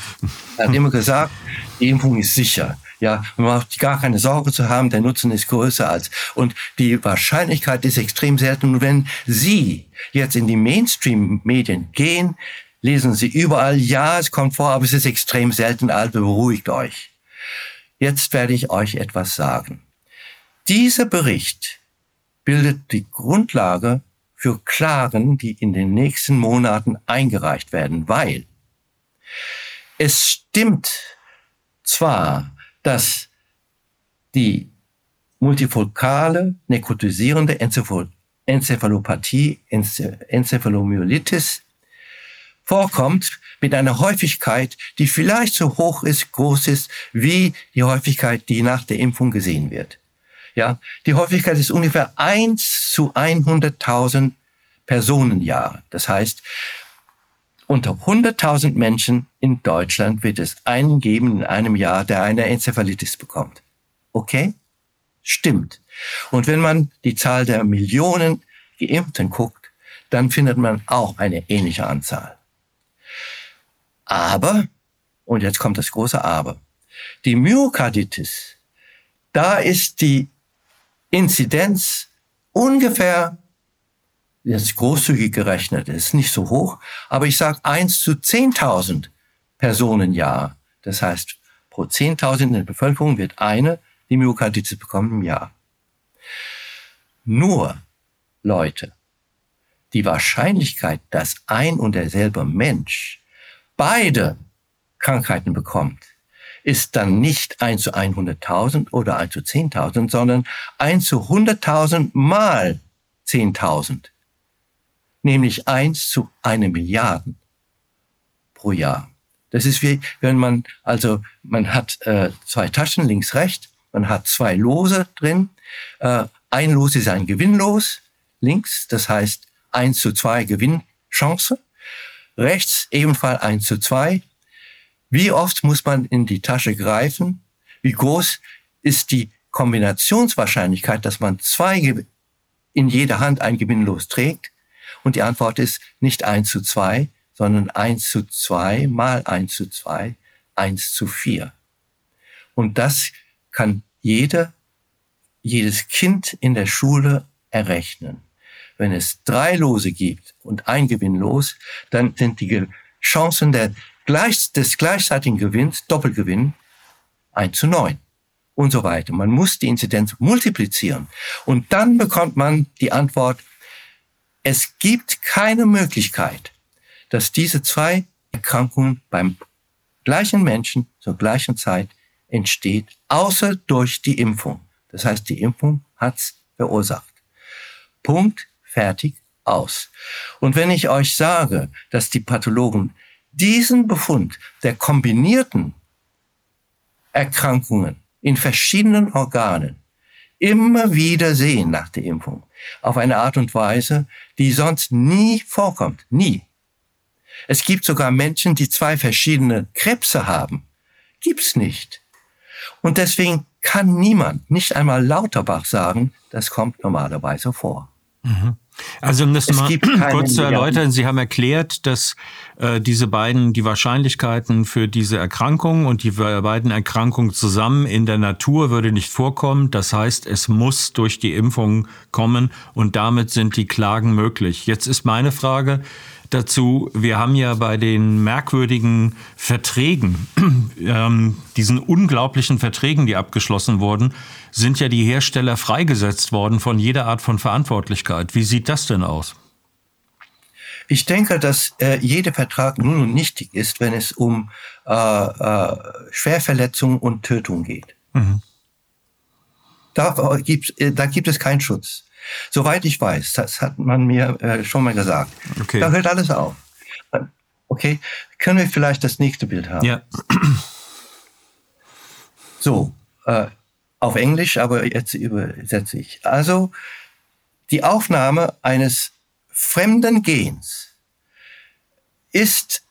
er hat immer gesagt, die Impfung ist sicher. Ja, man braucht gar keine Sorge zu haben, der Nutzen ist größer als. Und die Wahrscheinlichkeit ist extrem selten. Und wenn Sie jetzt in die Mainstream-Medien gehen, lesen Sie überall, ja, es kommt vor, aber es ist extrem selten, also beruhigt euch. Jetzt werde ich euch etwas sagen. Dieser Bericht bildet die Grundlage für Klagen, die in den nächsten Monaten eingereicht werden, weil es stimmt zwar, dass die multifokale nekrotisierende Enzephalopathie, Enzephalomyelitis vorkommt mit einer Häufigkeit, die vielleicht so hoch ist, groß ist, wie die Häufigkeit, die nach der Impfung gesehen wird. Ja, die Häufigkeit ist ungefähr eins zu 100.000 Personenjahre. Das heißt, unter 100.000 Menschen in Deutschland wird es einen geben in einem Jahr, der eine Enzephalitis bekommt. Okay? Stimmt. Und wenn man die Zahl der Millionen Geimpften guckt, dann findet man auch eine ähnliche Anzahl. Aber, und jetzt kommt das große Aber, Die Myokarditis, da ist die Inzidenz ungefähr, jetzt großzügig gerechnet, ist nicht so hoch, aber ich sage eins zu 10.000 Personen Jahr. Das heißt, pro 10.000 in der Bevölkerung wird eine die Myokarditis bekommen im Jahr. Nur, Leute, die Wahrscheinlichkeit, dass ein und derselbe Mensch beide Krankheiten bekommt, ist dann nicht 1 zu 100.000 oder 1 zu 10.000, sondern 1 zu 100.000 mal 10.000. Nämlich 1 zu 1 Milliarden pro Jahr. Das ist wie, wenn man, also man hat äh, zwei Taschen links, rechts, man hat zwei Lose drin. Äh, ein Los ist ein Gewinnlos links, das heißt 1 zu 2 Gewinnchance. Rechts ebenfalls 1 zu 2 wie oft muss man in die Tasche greifen? Wie groß ist die Kombinationswahrscheinlichkeit, dass man zwei in jeder Hand ein Gewinnlos trägt? Und die Antwort ist nicht eins zu zwei, sondern eins zu zwei mal eins zu zwei, eins zu vier. Und das kann jeder, jedes Kind in der Schule errechnen. Wenn es drei Lose gibt und ein Gewinnlos, dann sind die Chancen der gleich, des gleichzeitigen Gewinns, Doppelgewinn, 1 zu 9 und so weiter. Man muss die Inzidenz multiplizieren und dann bekommt man die Antwort, es gibt keine Möglichkeit, dass diese zwei Erkrankungen beim gleichen Menschen zur gleichen Zeit entsteht, außer durch die Impfung. Das heißt, die Impfung hat's verursacht. Punkt, fertig, aus. Und wenn ich euch sage, dass die Pathologen diesen Befund der kombinierten Erkrankungen in verschiedenen Organen immer wieder sehen nach der Impfung. Auf eine Art und Weise, die sonst nie vorkommt. Nie. Es gibt sogar Menschen, die zwei verschiedene Krebse haben. Gibt's nicht. Und deswegen kann niemand, nicht einmal Lauterbach sagen, das kommt normalerweise vor.
Mhm. Also um das es mal kurz zu erläutern, Sie haben erklärt, dass äh, diese beiden, die Wahrscheinlichkeiten für diese Erkrankung und die beiden Erkrankungen zusammen in der Natur würde nicht vorkommen. Das heißt, es muss durch die Impfung kommen und damit sind die Klagen möglich. Jetzt ist meine Frage, dazu, wir haben ja bei den merkwürdigen Verträgen, (clears throat) ähm, diesen unglaublichen Verträgen, die abgeschlossen wurden, sind ja die Hersteller freigesetzt worden von jeder Art von Verantwortlichkeit. Wie sieht das denn aus?
Ich denke, dass äh, jeder Vertrag nun und nichtig ist, wenn es um äh, äh, Schwerverletzung und Tötung geht. Mhm. Da, gibt, äh, da gibt es keinen Schutz. Soweit ich weiß, das hat man mir äh, schon mal gesagt. Okay. Da hört alles auf. Okay, können wir vielleicht das nächste Bild haben? Ja. (clears throat) So, äh, auf Englisch, aber jetzt übersetze ich. Also die Aufnahme eines fremden Gens ist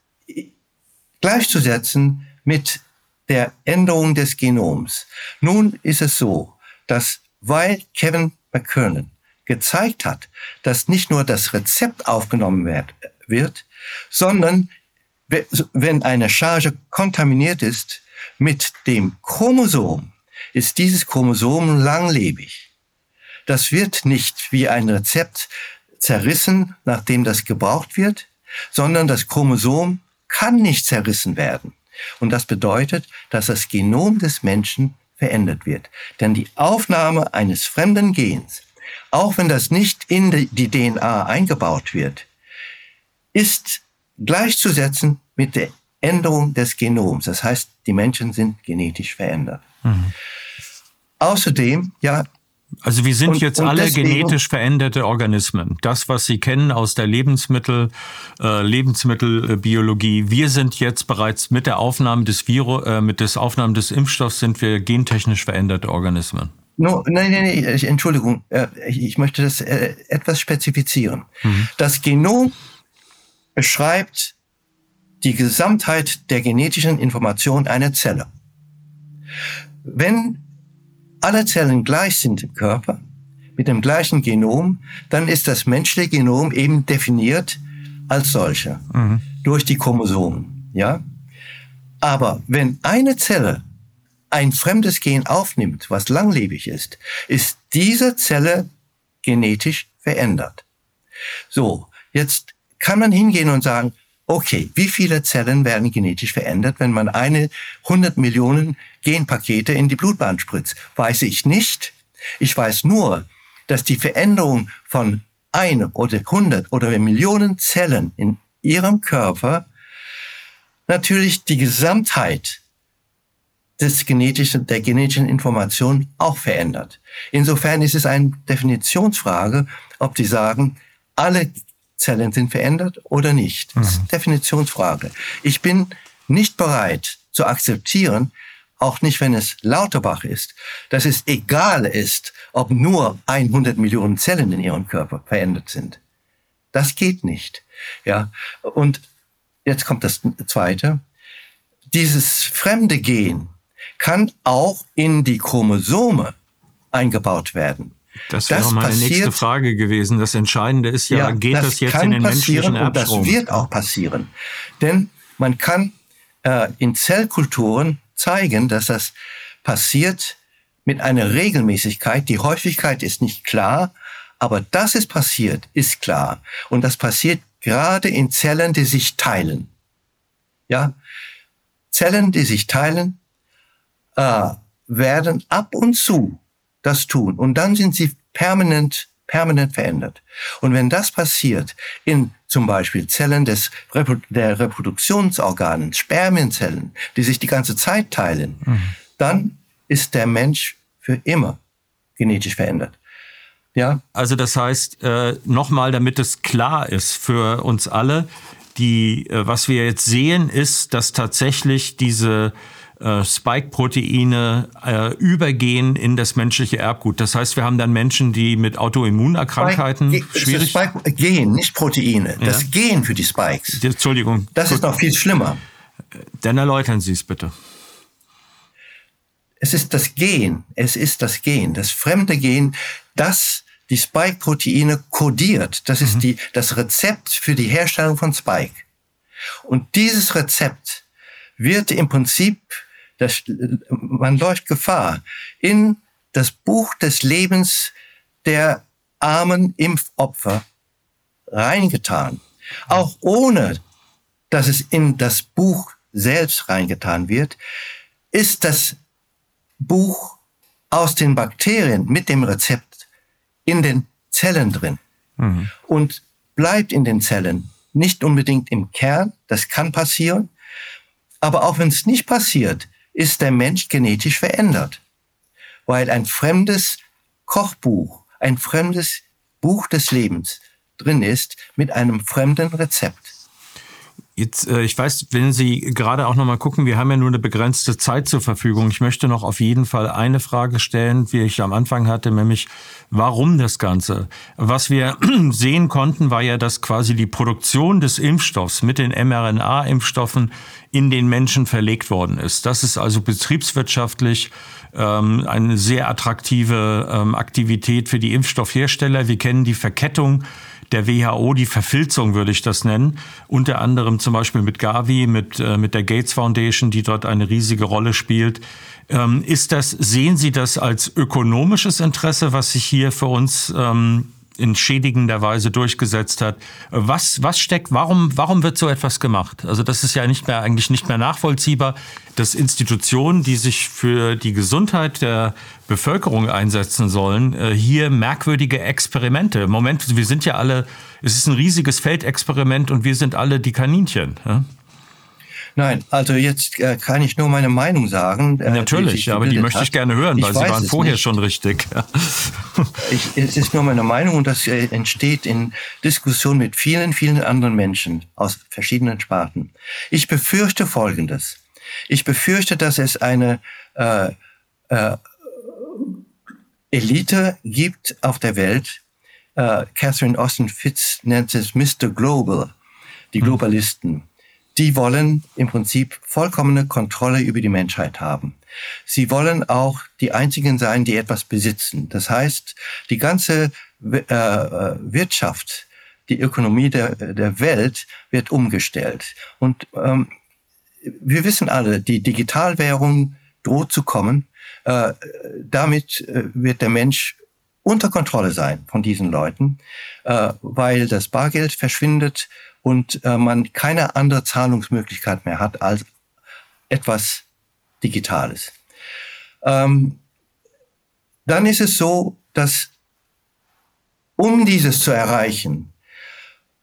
gleichzusetzen mit der Änderung des Genoms. Nun ist es so, dass weil Kevin McKernan gezeigt hat, dass nicht nur das Rezept aufgenommen wird, sondern wenn eine Charge kontaminiert ist mit dem Chromosom, ist dieses Chromosom langlebig. Das wird nicht wie ein Rezept zerrissen, nachdem das gebraucht wird, sondern das Chromosom kann nicht zerrissen werden. Und das bedeutet, dass das Genom des Menschen verändert wird. Denn die Aufnahme eines fremden Gens auch wenn das nicht in die DNA eingebaut wird, ist gleichzusetzen mit der Änderung des Genoms. Das heißt, die Menschen sind genetisch verändert. Mhm. Außerdem, ja.
Also wir sind und, jetzt und alle deswegen, genetisch veränderte Organismen. Das, was Sie kennen aus der Lebensmittel, äh, Lebensmittelbiologie. Wir sind jetzt bereits mit der Aufnahme des Virus, äh, mit des Aufnahme des Impfstoffs sind wir gentechnisch veränderte Organismen.
No, nein, nein, nein, Entschuldigung, äh, ich möchte das äh, etwas spezifizieren. Mhm. Das Genom beschreibt die Gesamtheit der genetischen Information einer Zelle. Wenn alle Zellen gleich sind im Körper, mit dem gleichen Genom, dann ist das menschliche Genom eben definiert als solcher mhm. durch die Chromosomen, ja? Aber wenn eine Zelle ein fremdes Gen aufnimmt, was langlebig ist, ist diese Zelle genetisch verändert. So, jetzt kann man hingehen und sagen, okay, wie viele Zellen werden genetisch verändert, wenn man eine 100 Millionen Genpakete in die Blutbahn spritzt? Weiß ich nicht. Ich weiß nur, dass die Veränderung von ein oder 100 oder Millionen Zellen in ihrem Körper natürlich die Gesamtheit des genetischen, der genetischen Information auch verändert. Insofern ist es eine Definitionsfrage, ob die sagen, alle Zellen sind verändert oder nicht. Das ist eine mhm. Definitionsfrage. Ich bin nicht bereit zu akzeptieren, auch nicht wenn es Lauterbach ist, dass es egal ist, ob nur 100 Millionen Zellen in ihrem Körper verändert sind. Das geht nicht. Ja. Und jetzt kommt das zweite. Dieses fremde Gen kann auch in die Chromosome eingebaut werden.
Das wäre das meine passiert, nächste Frage gewesen. Das Entscheidende ist ja, ja geht das, das jetzt in den menschlichen Erbstrom?
Und das wird auch passieren. Denn man kann äh, in Zellkulturen zeigen, dass das passiert mit einer Regelmäßigkeit. Die Häufigkeit ist nicht klar, aber dass es passiert, ist klar. Und das passiert gerade in Zellen, die sich teilen. Ja, Zellen, die sich teilen, äh, werden ab und zu das tun. Und dann sind sie permanent, permanent verändert. Und wenn das passiert in zum Beispiel Zellen des, der Reproduktionsorganen, Spermienzellen, die sich die ganze Zeit teilen, mhm. dann ist der Mensch für immer genetisch verändert.
Ja. Also das heißt, äh, nochmal, damit es klar ist für uns alle, die, äh, was wir jetzt sehen, ist, dass tatsächlich diese äh, Spike-Proteine äh, übergehen in das menschliche Erbgut. Das heißt, wir haben dann Menschen, die mit Autoimmunerkrankheiten Spike, schwierig...
Das Spike, Gen, nicht Proteine. Ja? Das Gen für die Spikes.
Entschuldigung.
Das ist noch viel schlimmer.
Dann erläutern Sie es bitte.
Es ist das Gen, es ist das Gen, das fremde Gen, das die Spike-Proteine kodiert. Das ist mhm. die, das Rezept für die Herstellung von Spike. Und dieses Rezept wird im Prinzip das, man läuft Gefahr, in das Buch des Lebens der armen Impfopfer reingetan. Auch ohne, dass es in das Buch selbst reingetan wird, ist das Buch aus den Bakterien mit dem Rezept in den Zellen drin mhm. und bleibt in den Zellen, nicht unbedingt im Kern, das kann passieren, aber auch wenn es nicht passiert, ist der Mensch genetisch verändert. Weil ein fremdes Kochbuch, ein fremdes Buch des Lebens drin ist mit einem fremden Rezept.
Jetzt, äh, ich weiß, wenn Sie gerade auch nochmal gucken, wir haben ja nur eine begrenzte Zeit zur Verfügung. Ich möchte noch auf jeden Fall eine Frage stellen, wie ich am Anfang hatte, nämlich warum das Ganze? Was wir (clears throat) sehen konnten, war ja, dass quasi die Produktion des Impfstoffs mit den mRNA-Impfstoffen in den Menschen verlegt worden ist. Das ist also betriebswirtschaftlich ähm, eine sehr attraktive ähm, Aktivität für die Impfstoffhersteller. Wir kennen die Verkettung der WHO, die Verfilzung würde ich das nennen, unter anderem zum Beispiel mit Gavi, mit, äh, mit der Gates Foundation, die dort eine riesige Rolle spielt. Ähm, ist das, sehen Sie das als ökonomisches Interesse, was sich hier für uns ähm, in schädigender Weise durchgesetzt hat. Was, was steckt, warum, warum wird so etwas gemacht? Also das ist ja nicht mehr, eigentlich nicht mehr nachvollziehbar, dass Institutionen, die sich für die Gesundheit der Bevölkerung einsetzen sollen, äh, hier merkwürdige Experimente. Moment, wir sind ja alle, es ist ein riesiges Feldexperiment und wir sind alle die Kaninchen. Ja?
Nein, also jetzt äh, kann ich nur meine Meinung sagen.
Äh, Natürlich, die aber die möchte ich gerne hören, weil Sie waren vorher nicht. schon richtig. (laughs)
ich, es ist nur meine Meinung und das äh, entsteht in Diskussion mit vielen, vielen anderen Menschen aus verschiedenen Sparten. Ich befürchte Folgendes. Ich befürchte, dass es eine äh, äh, Elite gibt auf der Welt. Äh, Catherine Austin Fitz nennt es Mr. Global, die hm. Die wollen im Prinzip vollkommene Kontrolle über die Menschheit haben. Sie wollen auch die einzigen sein, die etwas besitzen. Das heißt, die ganze äh, äh, Wirtschaft, die Ökonomie der, der Welt wird umgestellt. Und ähm, wir wissen alle, die Digitalwährung droht zu kommen. Äh, damit äh, wird der Mensch unter Kontrolle sein von diesen Leuten, äh, weil das Bargeld verschwindet und äh, man keine andere Zahlungsmöglichkeit mehr hat als etwas Digitales. Ähm, dann ist es so, dass um dieses zu erreichen,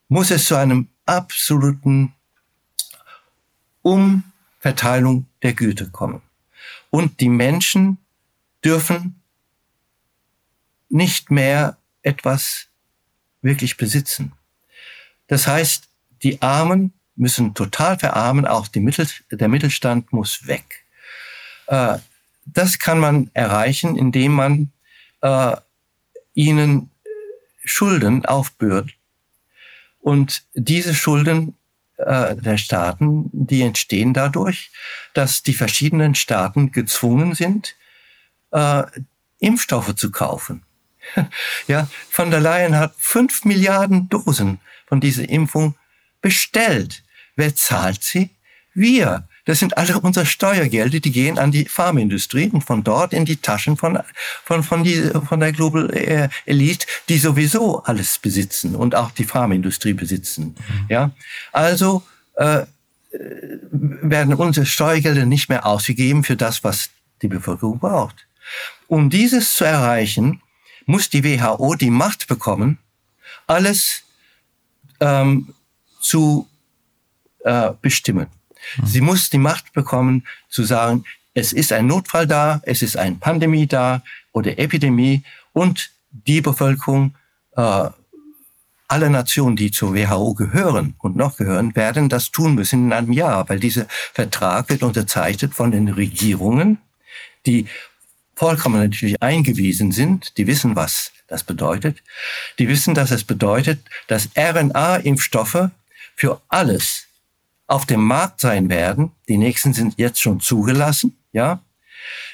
muss es zu einem absoluten Umverteilung der Güter kommen. Und die Menschen dürfen nicht mehr etwas wirklich besitzen. Das heißt, die Armen müssen total verarmen, auch Mittel, der Mittelstand muss weg. Äh, das kann man erreichen, indem man äh, ihnen Schulden aufbürdet. Und diese Schulden äh, der Staaten, die entstehen dadurch, dass die verschiedenen Staaten gezwungen sind, äh, Impfstoffe zu kaufen. (laughs) ja, von der Leyen hat fünf Milliarden Dosen von dieser Impfung bestellt. Wer zahlt sie? Wir. Das sind alle unsere Steuergelder, die gehen an die Pharmaindustrie und von dort in die Taschen von, von, von, die, von der Global äh, Elite, die sowieso alles besitzen und auch die Pharmaindustrie besitzen. Mhm. Ja, also äh, werden unsere Steuergelder nicht mehr ausgegeben für das, was die Bevölkerung braucht. Um dieses zu erreichen, muss die WHO die Macht bekommen, alles ähm, zu äh, bestimmen. Mhm. Sie muss die Macht bekommen, zu sagen, es ist ein Notfall da, es ist eine Pandemie da oder Epidemie und die Bevölkerung, äh, alle Nationen, die zur WHO gehören und noch gehören, werden das tun müssen in einem Jahr, weil dieser Vertrag wird unterzeichnet von den Regierungen, die vollkommen natürlich eingewiesen sind, die wissen, was das bedeutet. Die wissen, dass es bedeutet, dass RNA-Impfstoffe für alles auf dem Markt sein werden. Die nächsten sind jetzt schon zugelassen, ja.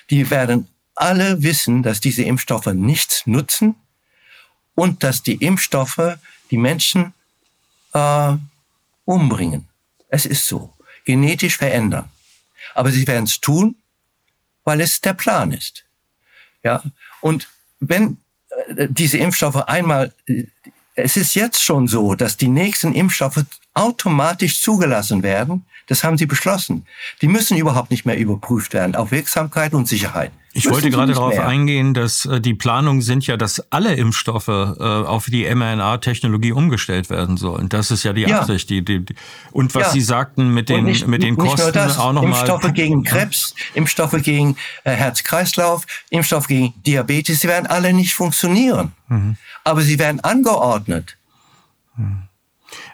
Die werden alle wissen, dass diese Impfstoffe nichts nutzen und dass die Impfstoffe die Menschen äh, umbringen. Es ist so. Genetisch verändern. Aber sie werden es tun, weil es der Plan ist. Ja, und wenn äh, diese Impfstoffe einmal, äh, es ist jetzt schon so, dass die nächsten Impfstoffe automatisch zugelassen werden. Das haben sie beschlossen. Die müssen überhaupt nicht mehr überprüft werden auf Wirksamkeit und Sicherheit.
Ich wollte gerade darauf mehr. eingehen, dass äh, die Planungen sind ja, dass alle Impfstoffe äh, auf die mRNA-Technologie umgestellt werden sollen. Das ist ja die ja. Absicht. Die, die, und was ja. Sie sagten mit den, nicht, mit den Kosten
das, auch nochmal. Impfstoffe (laughs) gegen Krebs, Impfstoffe gegen äh, Herz-Kreislauf, Impfstoffe gegen Diabetes, sie werden alle nicht funktionieren. Mhm. Aber sie werden angeordnet.
Mhm.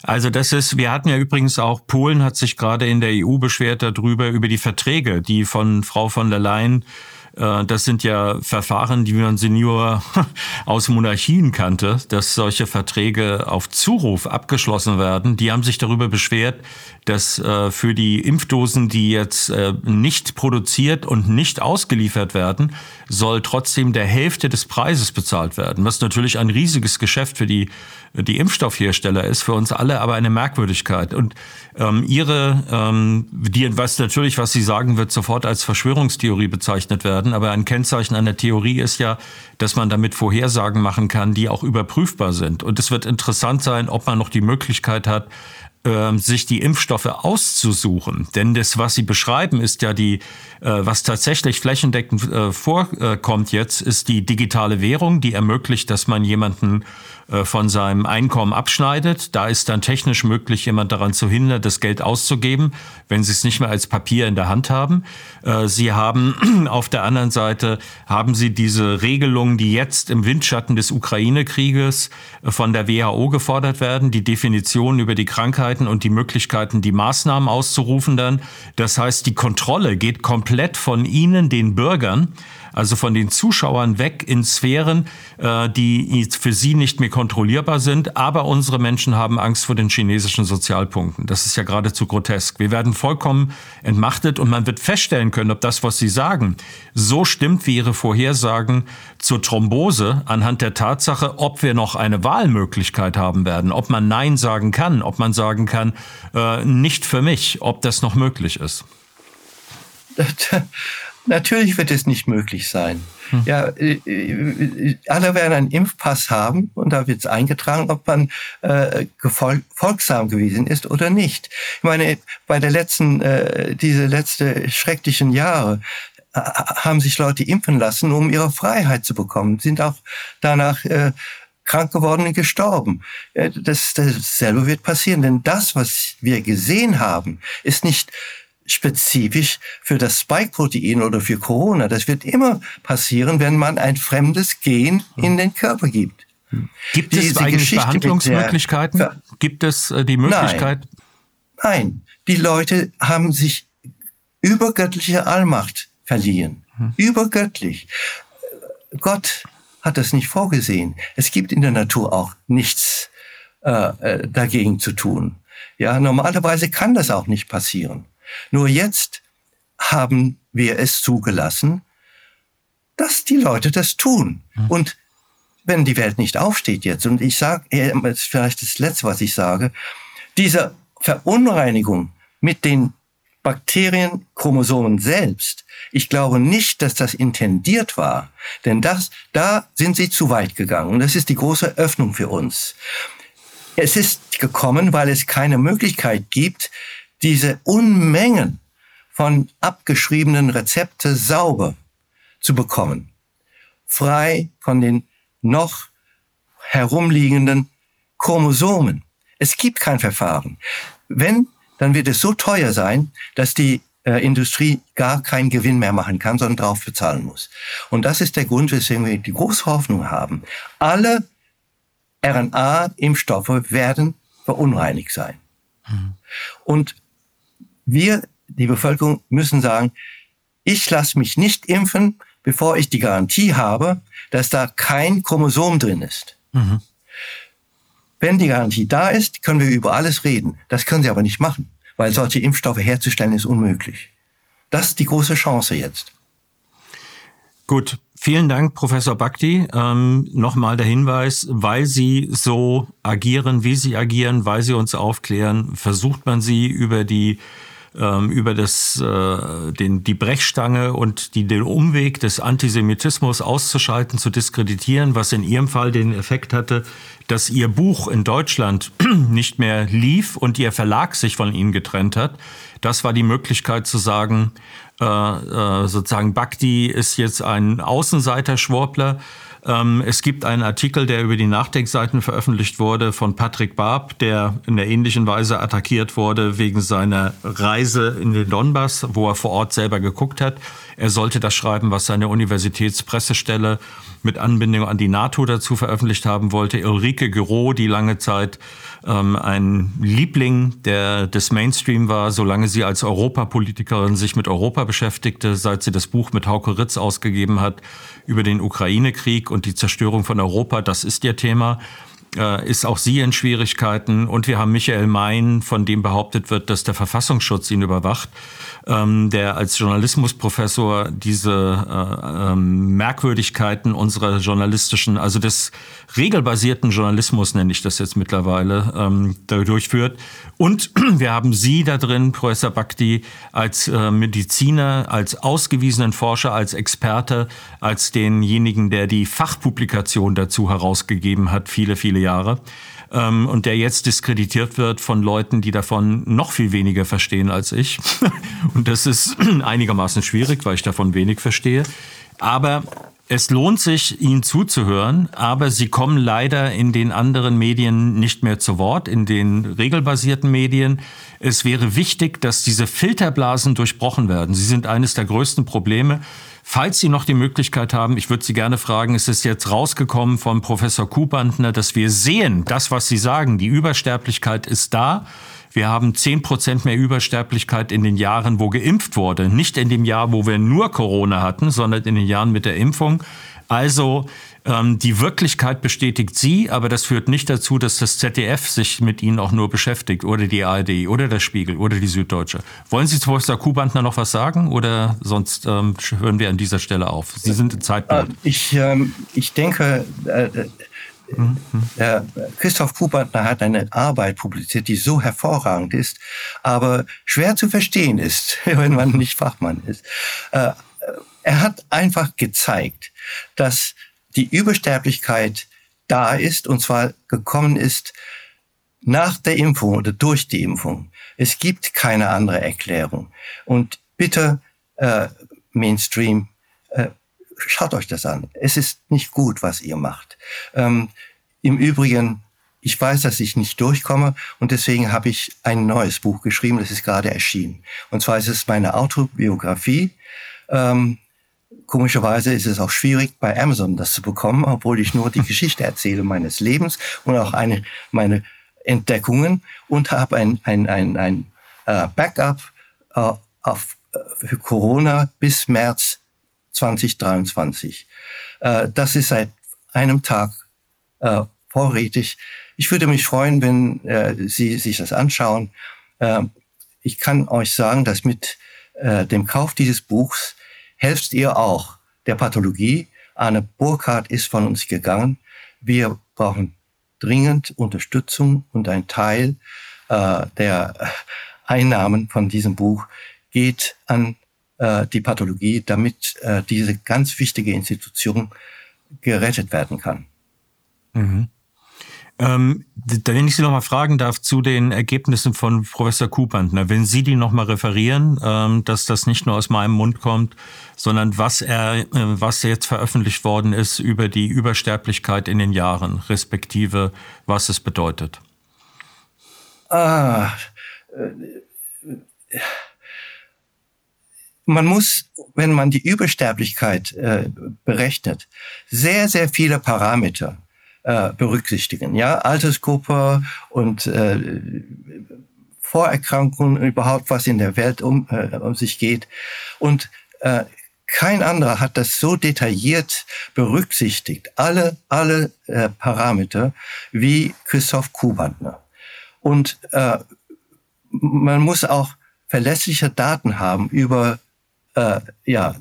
Also das ist, wir hatten ja übrigens auch, Polen hat sich gerade in der EU beschwert darüber, über die Verträge, die von Frau von der Leyen das sind ja Verfahren, die man Senior (laughs) aus Monarchien kannte, dass solche Verträge auf Zuruf abgeschlossen werden. Die haben sich darüber beschwert, dass äh, für die Impfdosen, die jetzt äh, nicht produziert und nicht ausgeliefert werden, soll trotzdem der Hälfte des Preises bezahlt werden, was natürlich ein riesiges Geschäft für die die Impfstoffhersteller ist, für uns alle aber eine Merkwürdigkeit. Und ähm, ihre, ähm, die, was natürlich, was Sie sagen, wird sofort als Verschwörungstheorie bezeichnet werden, aber ein Kennzeichen einer Theorie ist ja, dass man damit Vorhersagen machen kann, die auch überprüfbar sind. Und es wird interessant sein, ob man noch die Möglichkeit hat, ähm, sich die Impfstoffe auszusuchen. Denn das, was Sie beschreiben, ist ja die, äh, was tatsächlich flächendeckend äh, vorkommt jetzt, ist die digitale Währung, die ermöglicht, dass man jemanden von seinem Einkommen abschneidet. Da ist dann technisch möglich, jemand daran zu hindern, das Geld auszugeben, wenn Sie es nicht mehr als Papier in der Hand haben. Sie haben (clears throat) auf der anderen Seite haben Sie diese Regelungen, die jetzt im Windschatten des Ukraine-Krieges von der WHO gefordert werden, die Definition über die Krankheit Möglichkeiten und die Möglichkeiten, die Maßnahmen auszurufen dann. Das heißt, die Kontrolle geht komplett von Ihnen, den Bürgern, also von den Zuschauern weg in Sphären, äh, die für sie nicht mehr kontrollierbar sind. Aber unsere Menschen haben Angst vor den chinesischen Sozialpunkten. Das ist ja geradezu grotesk. Wir werden vollkommen entmachtet und man wird feststellen können, ob das, was sie sagen, so stimmt wie ihre Vorhersagen zur Thrombose anhand der Tatsache, ob wir noch eine Wahlmöglichkeit haben werden, ob man Nein sagen kann, ob man sagen kann, äh, nicht für mich, ob das noch möglich ist. (laughs)
Natürlich wird es nicht möglich sein. Hm. Ja, äh, äh, alle werden einen Impfpass haben und da wird es eingetragen, ob man äh, folgsam gewesen ist oder nicht. Ich meine, bei der letzten, äh, diese letzte schrecklichen Jahre äh, haben sich Leute impfen lassen, um ihre Freiheit zu bekommen, sind auch danach äh, krank geworden und gestorben. Das, dasselbe wird passieren, denn das, was wir gesehen haben, ist nicht spezifisch für das Spike-Protein oder für Corona. Das wird immer passieren, wenn man ein fremdes Gen in den Körper gibt.
Gibt es Diese eigentlich Geschichte Behandlungsmöglichkeiten? Gibt es äh, die Möglichkeit?
Nein. Nein, die Leute haben sich übergöttliche Allmacht verliehen. Hm. Übergöttlich. Gott hat das nicht vorgesehen. Es gibt in der Natur auch nichts äh, äh dagegen zu tun. Ja, normalerweise kann das auch nicht passieren. Nur jetzt haben wir es zugelassen, dass die Leute das tun. Mhm. Und wenn die Welt nicht aufsteht jetzt, und ich sage, ist vielleicht das Letzte, was ich sage, diese Verunreinigung mit den Bakterienchromosomen selbst, ich glaube nicht, dass das intendiert war, denn das, da sind sie zu weit gegangen. Und das ist die große Öffnung für uns. Es ist gekommen, weil es keine Möglichkeit gibt, diese Unmengen von abgeschriebenen Rezepte sauber zu bekommen. Frei von den noch herumliegenden Chromosomen. Es gibt kein Verfahren. Wenn, dann wird es so teuer sein, dass die äh, Industrie gar keinen Gewinn mehr machen kann, sondern drauf bezahlen muss. Und das ist der Grund, weswegen wir die große Hoffnung haben. Alle RNA-Impfstoffe werden verunreinigt sein. Mhm. Und wir, die Bevölkerung, müssen sagen, ich lasse mich nicht impfen, bevor ich die Garantie habe, dass da kein Chromosom drin ist. Mhm. Wenn die Garantie da ist, können wir über alles reden. Das können sie aber nicht machen, weil solche Impfstoffe herzustellen ist unmöglich. Das ist die große Chance jetzt.
Gut, vielen Dank, Professor Bhakti. Ähm, Nochmal der Hinweis, weil Sie so agieren, wie Sie agieren, weil Sie uns aufklären, versucht man Sie über die ähm, über das, äh, den, die Brechstange und die, den Umweg des Antisemitismus auszuschalten, zu diskreditieren, was in Ihrem Fall den Effekt hatte, dass Ihr Buch in Deutschland (clears throat) nicht mehr lief und Ihr Verlag sich von Ihnen getrennt hat. Das war die Möglichkeit zu sagen, äh, äh, sozusagen Bhakti ist jetzt ein Außenseiter-Schwurbler ähm, es gibt einen Artikel, der über die Nachdenkseiten veröffentlicht wurde von Patrick Barb, der in der ähnlichen Weise attackiert wurde wegen seiner Reise in den Donbass, wo er vor Ort selber geguckt hat. Er sollte das schreiben, was seine Universitätspressestelle mit Anbindung an die NATO dazu veröffentlicht haben wollte. Ulrike Gero, die lange Zeit ähm, ein Liebling der, des Mainstream war, solange sie als Europapolitikerin sich mit Europa beschäftigte, seit sie das Buch mit Hauke Ritz ausgegeben hat über den Ukraine-Krieg und die Zerstörung von Europa. Das ist ihr Thema äh, ist auch sie in Schwierigkeiten. Und wir haben Michael Mein, von dem behauptet wird, dass der Verfassungsschutz ihn überwacht, ähm, der als Journalismusprofessor diese äh, ähm, Merkwürdigkeiten unserer journalistischen, also des regelbasierten Journalismus nenne ich das jetzt mittlerweile, ähm, durchführt. Und (clears throat) wir haben Sie da drin, Professor Bhakti, als äh, Mediziner, als ausgewiesenen Forscher, als Experte, als denjenigen, der die Fachpublikation dazu herausgegeben hat, viele, viele Jahre ähm, und der jetzt diskreditiert wird von Leuten, die davon noch viel weniger verstehen als ich. (laughs) und das ist (clears throat) einigermaßen schwierig, weil ich davon wenig verstehe. Aber es lohnt sich, ihnen zuzuhören, aber sie kommen leider in den anderen Medien nicht mehr zu Wort, in den regelbasierten Medien. Es wäre wichtig, dass diese Filterblasen durchbrochen werden. Sie sind eines der größten Probleme. Falls Sie noch die Möglichkeit haben, ich würde Sie gerne fragen, ist es jetzt rausgekommen von Professor Kuhbandner, dass wir sehen, das, was Sie sagen, die Übersterblichkeit ist da. Wir haben zehn Prozent mehr Übersterblichkeit in den Jahren, wo geimpft wurde. Nicht in dem Jahr, wo wir nur Corona hatten, sondern in den Jahren mit der Impfung. Also die Wirklichkeit bestätigt Sie, aber das führt nicht dazu, dass das ZDF sich mit Ihnen auch nur beschäftigt oder die ARD oder der Spiegel oder die Süddeutsche. Wollen Sie zu Professor Kuhbandner noch was sagen oder sonst ähm, hören wir an dieser Stelle auf? Sie sind in Zeitnot.
Äh, ich, ähm, ich denke, äh, mhm. äh, Christoph Kubantner hat eine Arbeit publiziert, die so hervorragend ist, aber schwer zu verstehen ist, (laughs) wenn man nicht Fachmann ist. Äh, er hat einfach gezeigt, dass die Übersterblichkeit da ist und zwar gekommen ist nach der Impfung oder durch die Impfung. Es gibt keine andere Erklärung. Und bitte, äh, Mainstream, äh, schaut euch das an. Es ist nicht gut, was ihr macht. Ähm, Im Übrigen, ich weiß, dass ich nicht durchkomme und deswegen habe ich ein neues Buch geschrieben, das ist gerade erschienen. Und zwar ist es meine Autobiografie. Ähm, komischerweise ist es auch schwierig, bei Amazon das zu bekommen, obwohl ich nur die (laughs) Geschichte erzähle meines Lebens und auch eine, meine Entdeckungen und habe ein, ein, ein, ein äh, Backup äh, auf, äh, Corona bis März 2023. Äh, das ist seit einem Tag äh, vorrätig. Ich würde mich freuen, wenn äh, Sie sich das anschauen. Äh, ich kann euch sagen, dass mit äh, dem Kauf dieses Buchs helft ihr auch der Pathologie. Anne Burkhardt ist von uns gegangen. Wir brauchen dringend Unterstützung und ein Teil äh, der Einnahmen von diesem Buch geht an äh, die Pathologie, damit äh, diese ganz wichtige Institution gerettet werden kann.
Mhm. Ähm, wenn ich Sie noch mal fragen darf zu den Ergebnissen von Professor Kupantner, wenn Sie die noch mal referieren, ähm, dass das nicht nur aus meinem Mund kommt, sondern was er, äh, was jetzt veröffentlicht worden ist über die Übersterblichkeit in den Jahren, respektive was es bedeutet. Ah,
äh, man muss, wenn man die Übersterblichkeit äh, berechnet, sehr, sehr viele Parameter äh, berücksichtigen. Ja, Altersgruppe und äh, Vorerkrankungen überhaupt, was in der Welt um, äh, um sich geht. Und äh, kein anderer hat das so detailliert berücksichtigt, alle, alle äh, Parameter, wie Christoph Kubantner. Und äh, man muss auch verlässliche Daten haben über äh, ja,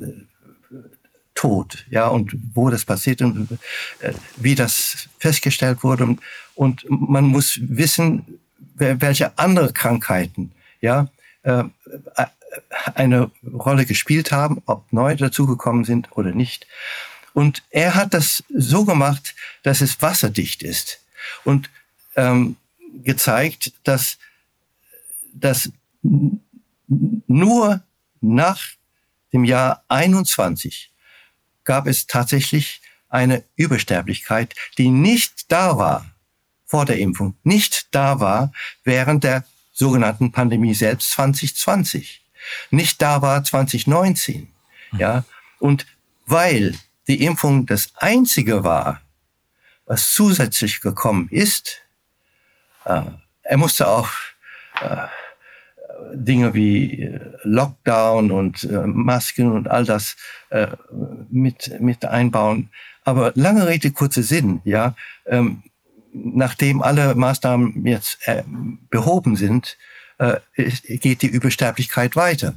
Tod, ja, und wo das passiert und äh, wie das festgestellt wurde. Und, man muss wissen, welche andere Krankheiten, ja, äh, eine Rolle gespielt haben, ob neu dazugekommen sind oder nicht. Und er hat das so gemacht, dass es wasserdicht ist und ähm, gezeigt, dass, dass nur nach dem Jahr 21 gab es tatsächlich eine Übersterblichkeit, die nicht da war vor der Impfung, nicht da war während der sogenannten Pandemie selbst 2020, nicht da war 2019, mhm. ja. Und weil die Impfung das einzige war, was zusätzlich gekommen ist, äh, er musste auch äh, Dinge wie äh, Lockdown und äh, Masken und all das äh, mit, mit einbauen. Aber lange Rede, kurzer Sinn, ja. Ähm, nachdem alle Maßnahmen jetzt äh, behoben sind, äh, geht die Übersterblichkeit weiter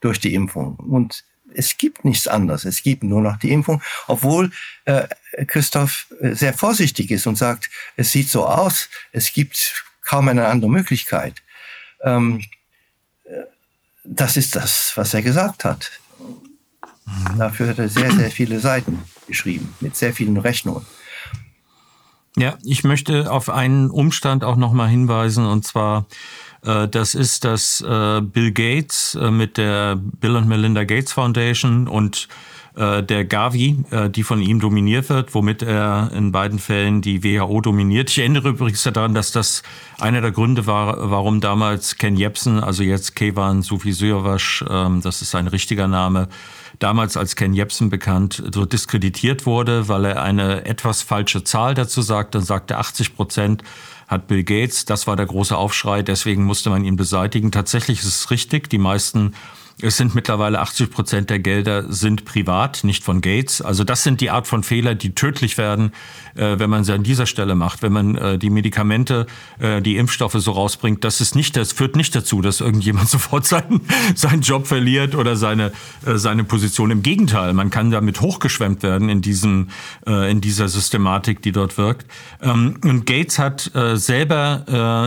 durch die Impfung. Und es gibt nichts anderes. Es gibt nur noch die Impfung, obwohl äh, Christoph sehr vorsichtig ist und sagt, es sieht so aus, es gibt kaum eine andere Möglichkeit. Ähm, das ist das, was er gesagt hat. Dafür hat er sehr, sehr viele Seiten geschrieben, mit sehr vielen Rechnungen.
Ja, ich möchte auf einen Umstand auch nochmal hinweisen, und zwar, äh, das ist, dass äh, Bill Gates äh, mit der Bill und Melinda Gates Foundation und äh, der Gavi, äh, die von ihm dominiert wird, womit er in beiden Fällen die WHO dominiert. Ich erinnere übrigens daran, dass das einer der Gründe war, warum damals Ken Jebsen, also jetzt Kevan Sufisirwasch, ähm, das ist sein richtiger Name, damals als Ken Jebsen bekannt, so diskreditiert wurde, weil er eine etwas falsche Zahl dazu sagte und sagte 80 Prozent hat Bill Gates. Das war der große Aufschrei, deswegen musste man ihn beseitigen. Tatsächlich ist es richtig, die meisten Es sind mittlerweile 80 Prozent der Gelder sind privat, nicht von Gates. Also das sind die Art von Fehler, die tödlich werden, äh, wenn man sie an dieser Stelle macht. Wenn man äh, die Medikamente, äh, die Impfstoffe so rausbringt, das ist nicht, das führt nicht dazu, dass irgendjemand (laughs) sofort seinen, seinen Job verliert oder seine, äh, seine Position. Im Gegenteil, man kann damit hochgeschwemmt werden in diesem, äh, in dieser Systematik, die dort wirkt. Ähm, und Gates hat äh, selber,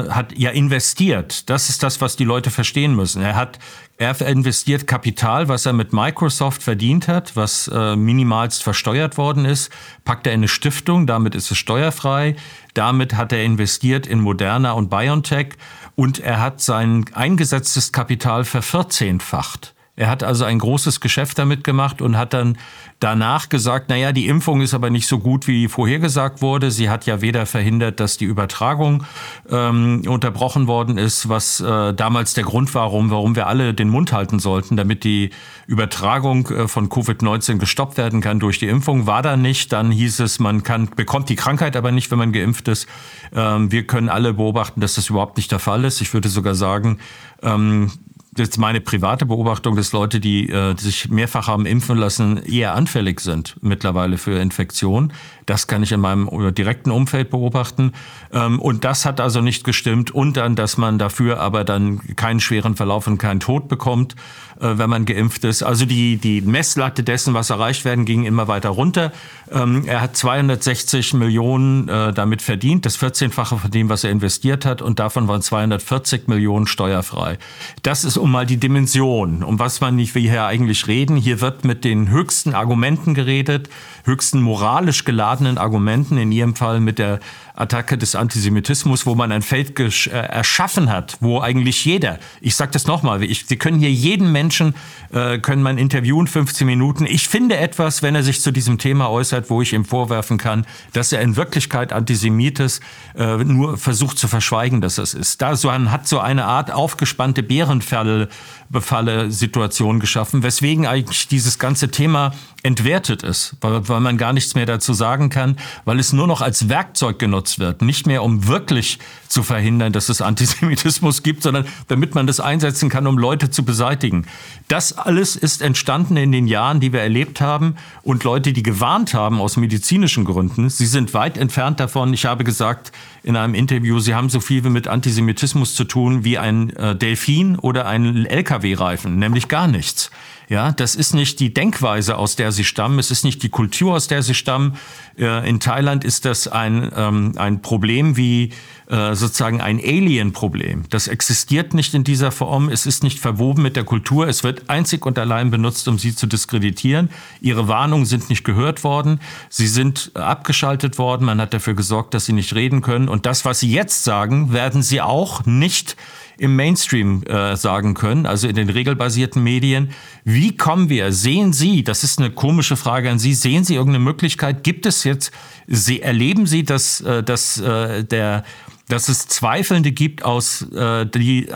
hat ja investiert. Das ist das, was die Leute verstehen müssen. Er hat er investiert Kapital, was er mit Microsoft verdient hat, was äh, minimalst versteuert worden ist, packt er in eine Stiftung, damit ist es steuerfrei. Damit hat er investiert in Moderna und BioNTech und er hat sein eingesetztes Kapital vervierzehnfacht. Er hat also ein großes Geschäft damit gemacht und hat dann danach gesagt, naja, die Impfung ist aber nicht so gut, wie vorhergesagt wurde. Sie hat ja weder verhindert, dass die Übertragung ähm, unterbrochen worden ist, was äh, damals der Grund war, warum, warum wir alle den Mund halten sollten, damit die Übertragung äh, von Covid-19 gestoppt werden kann durch die Impfung. War da nicht. Dann hieß es, man kann, bekommt die Krankheit aber nicht, wenn man geimpft ist. Ähm, wir können alle beobachten, dass das überhaupt nicht der Fall ist. Ich würde sogar sagen, ähm, jetzt meine private Beobachtung, dass Leute, die äh, sich mehrfach haben impfen lassen, eher anfällig sind mittlerweile für Infektion. Das kann ich in meinem äh, direkten Umfeld beobachten. Ähm, und das hat also nicht gestimmt. Und dann, dass man dafür aber dann keinen schweren Verlauf und keinen Tod bekommt, äh, wenn man geimpft ist. Also die, die Messlatte dessen, was erreicht werden, ging immer weiter runter. Ähm, er hat 260 Millionen äh, damit verdient, das 14-fache von dem, was er investiert hat. Und davon waren 240 Millionen steuerfrei. Das ist um mal die Dimension, um was man nicht wie hier eigentlich reden. Hier wird mit den höchsten Argumenten geredet, höchsten moralisch geladenen Argumenten, in Ihrem Fall mit der Attacke des Antisemitismus, wo man ein Feld äh, erschaffen hat, wo eigentlich jeder, ich sage das nochmal, Sie können hier jeden Menschen, äh, können man interviewen, 15 Minuten. Ich finde etwas, wenn er sich zu diesem Thema äußert, wo ich ihm vorwerfen kann, dass er in Wirklichkeit Antisemit ist, äh, nur versucht zu verschweigen, dass das ist. Da so ein, hat so eine Art aufgespannte Bärenfalle Befalle Situation geschaffen, weswegen eigentlich dieses ganze Thema entwertet ist, weil, weil man gar nichts mehr dazu sagen kann, weil es nur noch als Werkzeug genutzt wird, nicht mehr um wirklich zu verhindern, dass es Antisemitismus gibt, sondern damit man das einsetzen kann, um Leute zu beseitigen. Das alles ist entstanden in den Jahren, die wir erlebt haben und Leute, die gewarnt haben aus medizinischen Gründen, sie sind weit entfernt davon. Ich habe gesagt in einem Interview, sie haben so viel mit Antisemitismus zu tun wie ein äh, Delfin oder ein LKW-Reifen, nämlich gar nichts. Ja, das ist nicht die Denkweise, aus der sie stammen. Es ist nicht die Kultur, aus der sie stammen. Äh, in Thailand ist das ein, ähm, ein Problem wie äh, sozusagen ein Alien-Problem. Das existiert nicht in dieser Form. Es ist nicht verwoben mit der Kultur. Es wird einzig und allein benutzt, um sie zu diskreditieren. Ihre Warnungen sind nicht gehört worden. Sie sind abgeschaltet worden. Man hat dafür gesorgt, dass sie nicht reden können. Und das, was sie jetzt sagen, werden sie auch nicht im Mainstream äh, sagen können, also in den regelbasierten Medien. Wie kommen wir? Sehen Sie, das ist eine komische Frage an Sie, sehen Sie irgendeine Möglichkeit? Gibt es jetzt, Sie, erleben Sie, dass, äh, dass äh, der dass es Zweifelnde gibt aus äh, die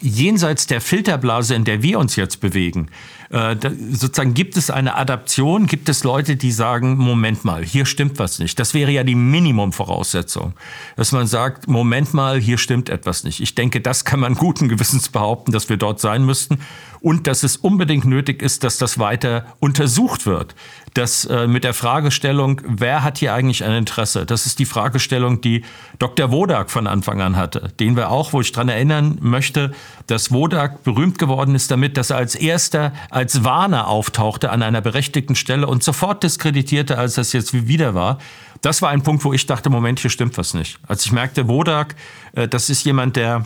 jenseits der Filterblase, in der wir uns jetzt bewegen. Äh, da, sozusagen gibt es eine Adaption, gibt es Leute, die sagen, Moment mal, hier stimmt was nicht. Das wäre ja die Minimumvoraussetzung, dass man sagt, Moment mal, hier stimmt etwas nicht. Ich denke, das kann man (laughs) guten Gewissens behaupten, dass wir dort sein müssten und dass es unbedingt nötig ist, dass das weiter untersucht wird. Das äh, mit der Fragestellung, wer hat hier eigentlich ein Interesse? Das ist die Fragestellung, die Dr. Wodak von Anfang an hatte, den wir auch, wo ich daran erinnern möchte, dass Wodak berühmt geworden ist damit, dass er als erster als Warner auftauchte an einer berechtigten Stelle und sofort diskreditierte, als das jetzt wieder war. Das war ein Punkt, wo ich dachte, Moment, hier stimmt was nicht. Als ich merkte, Wodak, äh, das ist jemand, der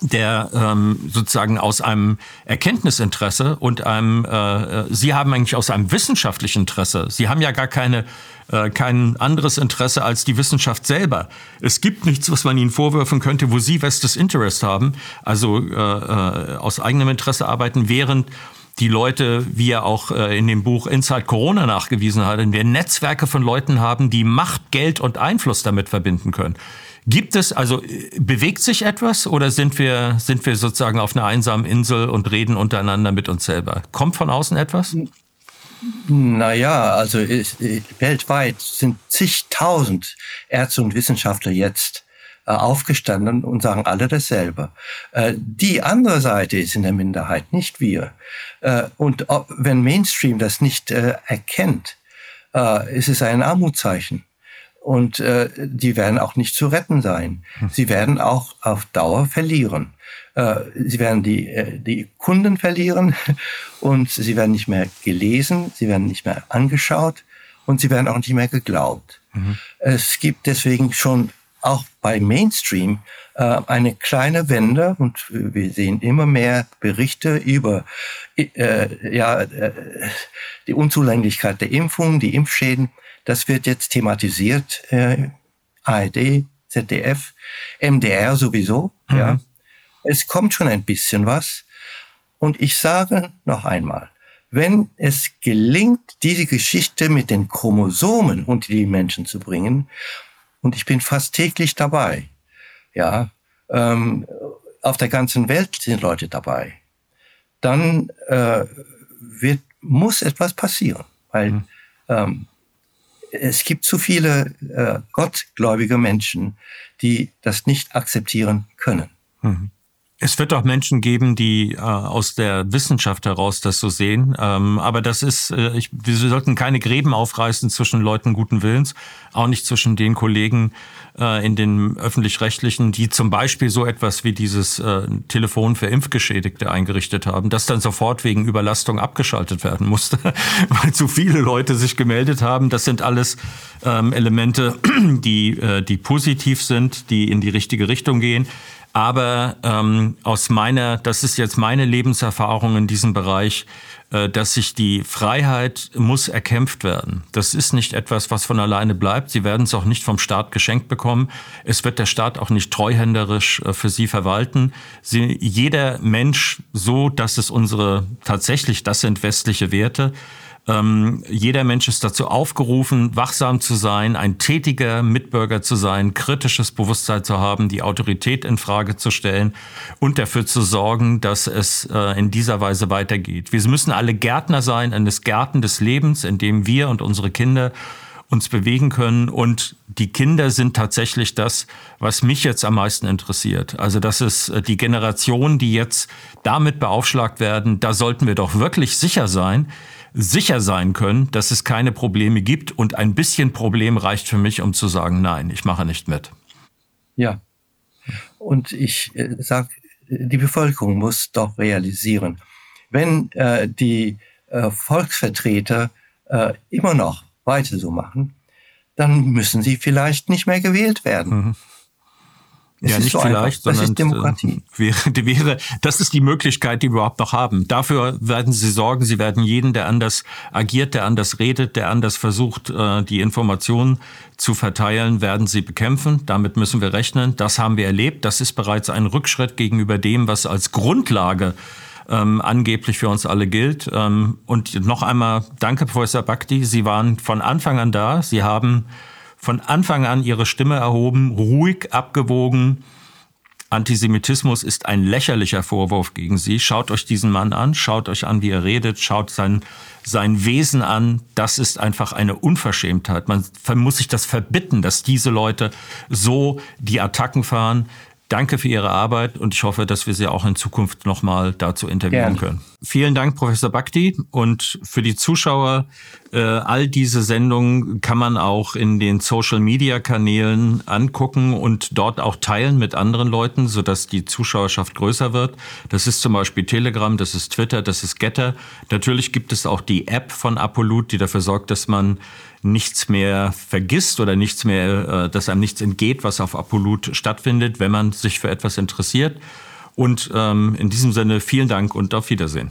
der ähm, sozusagen aus einem Erkenntnisinteresse und einem, äh, Sie haben eigentlich aus einem wissenschaftlichen Interesse, Sie haben ja gar keine, äh, kein anderes Interesse als die Wissenschaft selber. Es gibt nichts, was man Ihnen vorwürfen könnte, wo Sie Vestes Interest haben, also äh, äh, aus eigenem Interesse arbeiten, während die Leute, wie er auch äh, in dem Buch Inside Corona nachgewiesen hat, wir Netzwerke von Leuten haben, die Macht, Geld und Einfluss damit verbinden können. Gibt es, also bewegt sich etwas oder sind wir, sind wir sozusagen auf einer einsamen Insel und reden untereinander mit uns selber? Kommt von außen etwas?
Naja, also ich, weltweit sind zigtausend Ärzte und Wissenschaftler jetzt äh, aufgestanden und sagen alle dasselbe. Äh, die andere Seite ist in der Minderheit, nicht wir. Äh, und wenn Mainstream das nicht erkennt, ist es ein Armutszeichen. Und die werden auch nicht zu retten sein. Hm. Sie werden auch auf Dauer verlieren. Sie werden die, die Kunden verlieren (laughs) und sie werden nicht mehr gelesen, sie werden nicht mehr angeschaut und sie werden auch nicht mehr geglaubt. Mhm. Es gibt deswegen schon auch bei Mainstream äh, eine kleine Wende und wir sehen immer mehr Berichte über äh, ja, äh, die Unzulänglichkeit der Impfung, die Impfschäden. Das wird jetzt thematisiert. Äh, ARD, ZDF, MDR sowieso. Mhm. Ja. Es kommt schon ein bisschen was. Und ich sage noch einmal, wenn es gelingt, diese Geschichte mit den Chromosomen unter die Menschen zu bringen, und ich bin fast täglich dabei. Ja, ähm, auf der ganzen Welt sind Leute dabei. Dann äh, wird, muss etwas passieren, weil mhm. ähm, es gibt zu viele äh, gottgläubige Menschen, die das nicht akzeptieren können. Mhm.
Es wird auch Menschen geben, die äh, aus der Wissenschaft heraus das so sehen. Ähm, aber das ist, äh, ich, wir sollten keine Gräben aufreißen zwischen Leuten guten Willens, auch nicht zwischen den Kollegen äh, in den öffentlich-rechtlichen, die zum Beispiel so etwas wie dieses äh, Telefon für Impfgeschädigte eingerichtet haben, das dann sofort wegen Überlastung abgeschaltet werden musste, (laughs) weil zu viele Leute sich gemeldet haben. Das sind alles ähm, Elemente, (clears throat) die, äh, die positiv sind, die in die richtige Richtung gehen. Aber ähm, aus meiner, das ist jetzt meine Lebenserfahrung in diesem Bereich, äh, dass sich die Freiheit muss erkämpft werden. Das ist nicht etwas, was von alleine bleibt. Sie werden es auch nicht vom Staat geschenkt bekommen. Es wird der Staat auch nicht treuhänderisch äh, für Sie verwalten. Sie, jeder Mensch, so dass es unsere tatsächlich, das sind westliche Werte, ähm, jeder Mensch ist dazu aufgerufen, wachsam zu sein, ein tätiger Mitbürger zu sein, kritisches Bewusstsein zu haben, die Autorität in Frage zu stellen und dafür zu sorgen, dass es äh, in dieser Weise weitergeht. Wir müssen alle Gärtner sein eines Gärten des Lebens, in dem wir und unsere Kinder uns bewegen können. Und die Kinder sind tatsächlich das, was mich jetzt am meisten interessiert. Also das ist äh, die Generation, die jetzt damit beaufschlagt werden. Da sollten wir doch wirklich sicher sein, sicher sein können, dass es keine Probleme gibt und ein bisschen Problem reicht für mich, um zu sagen, nein, ich mache nicht mit.
Ja. Und ich äh, sage, die Bevölkerung muss doch realisieren, wenn äh, die äh, Volksvertreter äh, immer noch weiter so machen, dann müssen sie vielleicht nicht mehr gewählt werden. Mhm.
Es ja, nicht so vielleicht, einfach. sondern Demokratie. Äh, wäre, wäre, das ist die Möglichkeit, die wir überhaupt noch haben. Dafür werden Sie sorgen, Sie werden jeden, der anders agiert, der anders redet, der anders versucht, äh, die Informationen zu verteilen, werden Sie bekämpfen. Damit müssen wir rechnen. Das haben wir erlebt. Das ist bereits ein Rückschritt gegenüber dem, was als Grundlage ähm, angeblich für uns alle gilt. Ähm, und noch einmal danke, Professor Bhakti. Sie waren von Anfang an da. Sie haben von Anfang an ihre Stimme erhoben, ruhig, abgewogen. Antisemitismus ist ein lächerlicher Vorwurf gegen sie. Schaut euch diesen Mann an, schaut euch an, wie er redet, schaut sein, sein Wesen an. Das ist einfach eine Unverschämtheit. Man muss sich das verbitten, dass diese Leute so die Attacken fahren. Danke für Ihre Arbeit und ich hoffe, dass wir Sie auch in Zukunft nochmal dazu interviewen Gerne. können. Vielen Dank, Professor Bhakti. Und für die Zuschauer, äh, all diese Sendungen kann man auch in den Social-Media-Kanälen angucken und dort auch teilen mit anderen Leuten, sodass die Zuschauerschaft größer wird. Das ist zum Beispiel Telegram, das ist Twitter, das ist Getter. Natürlich gibt es auch die App von Apolut, die dafür sorgt, dass man nichts mehr vergisst oder nichts mehr, äh, dass einem nichts entgeht, was auf Apolut stattfindet, wenn man sich für etwas interessiert. Und ähm, in diesem Sinne vielen Dank und auf Wiedersehen.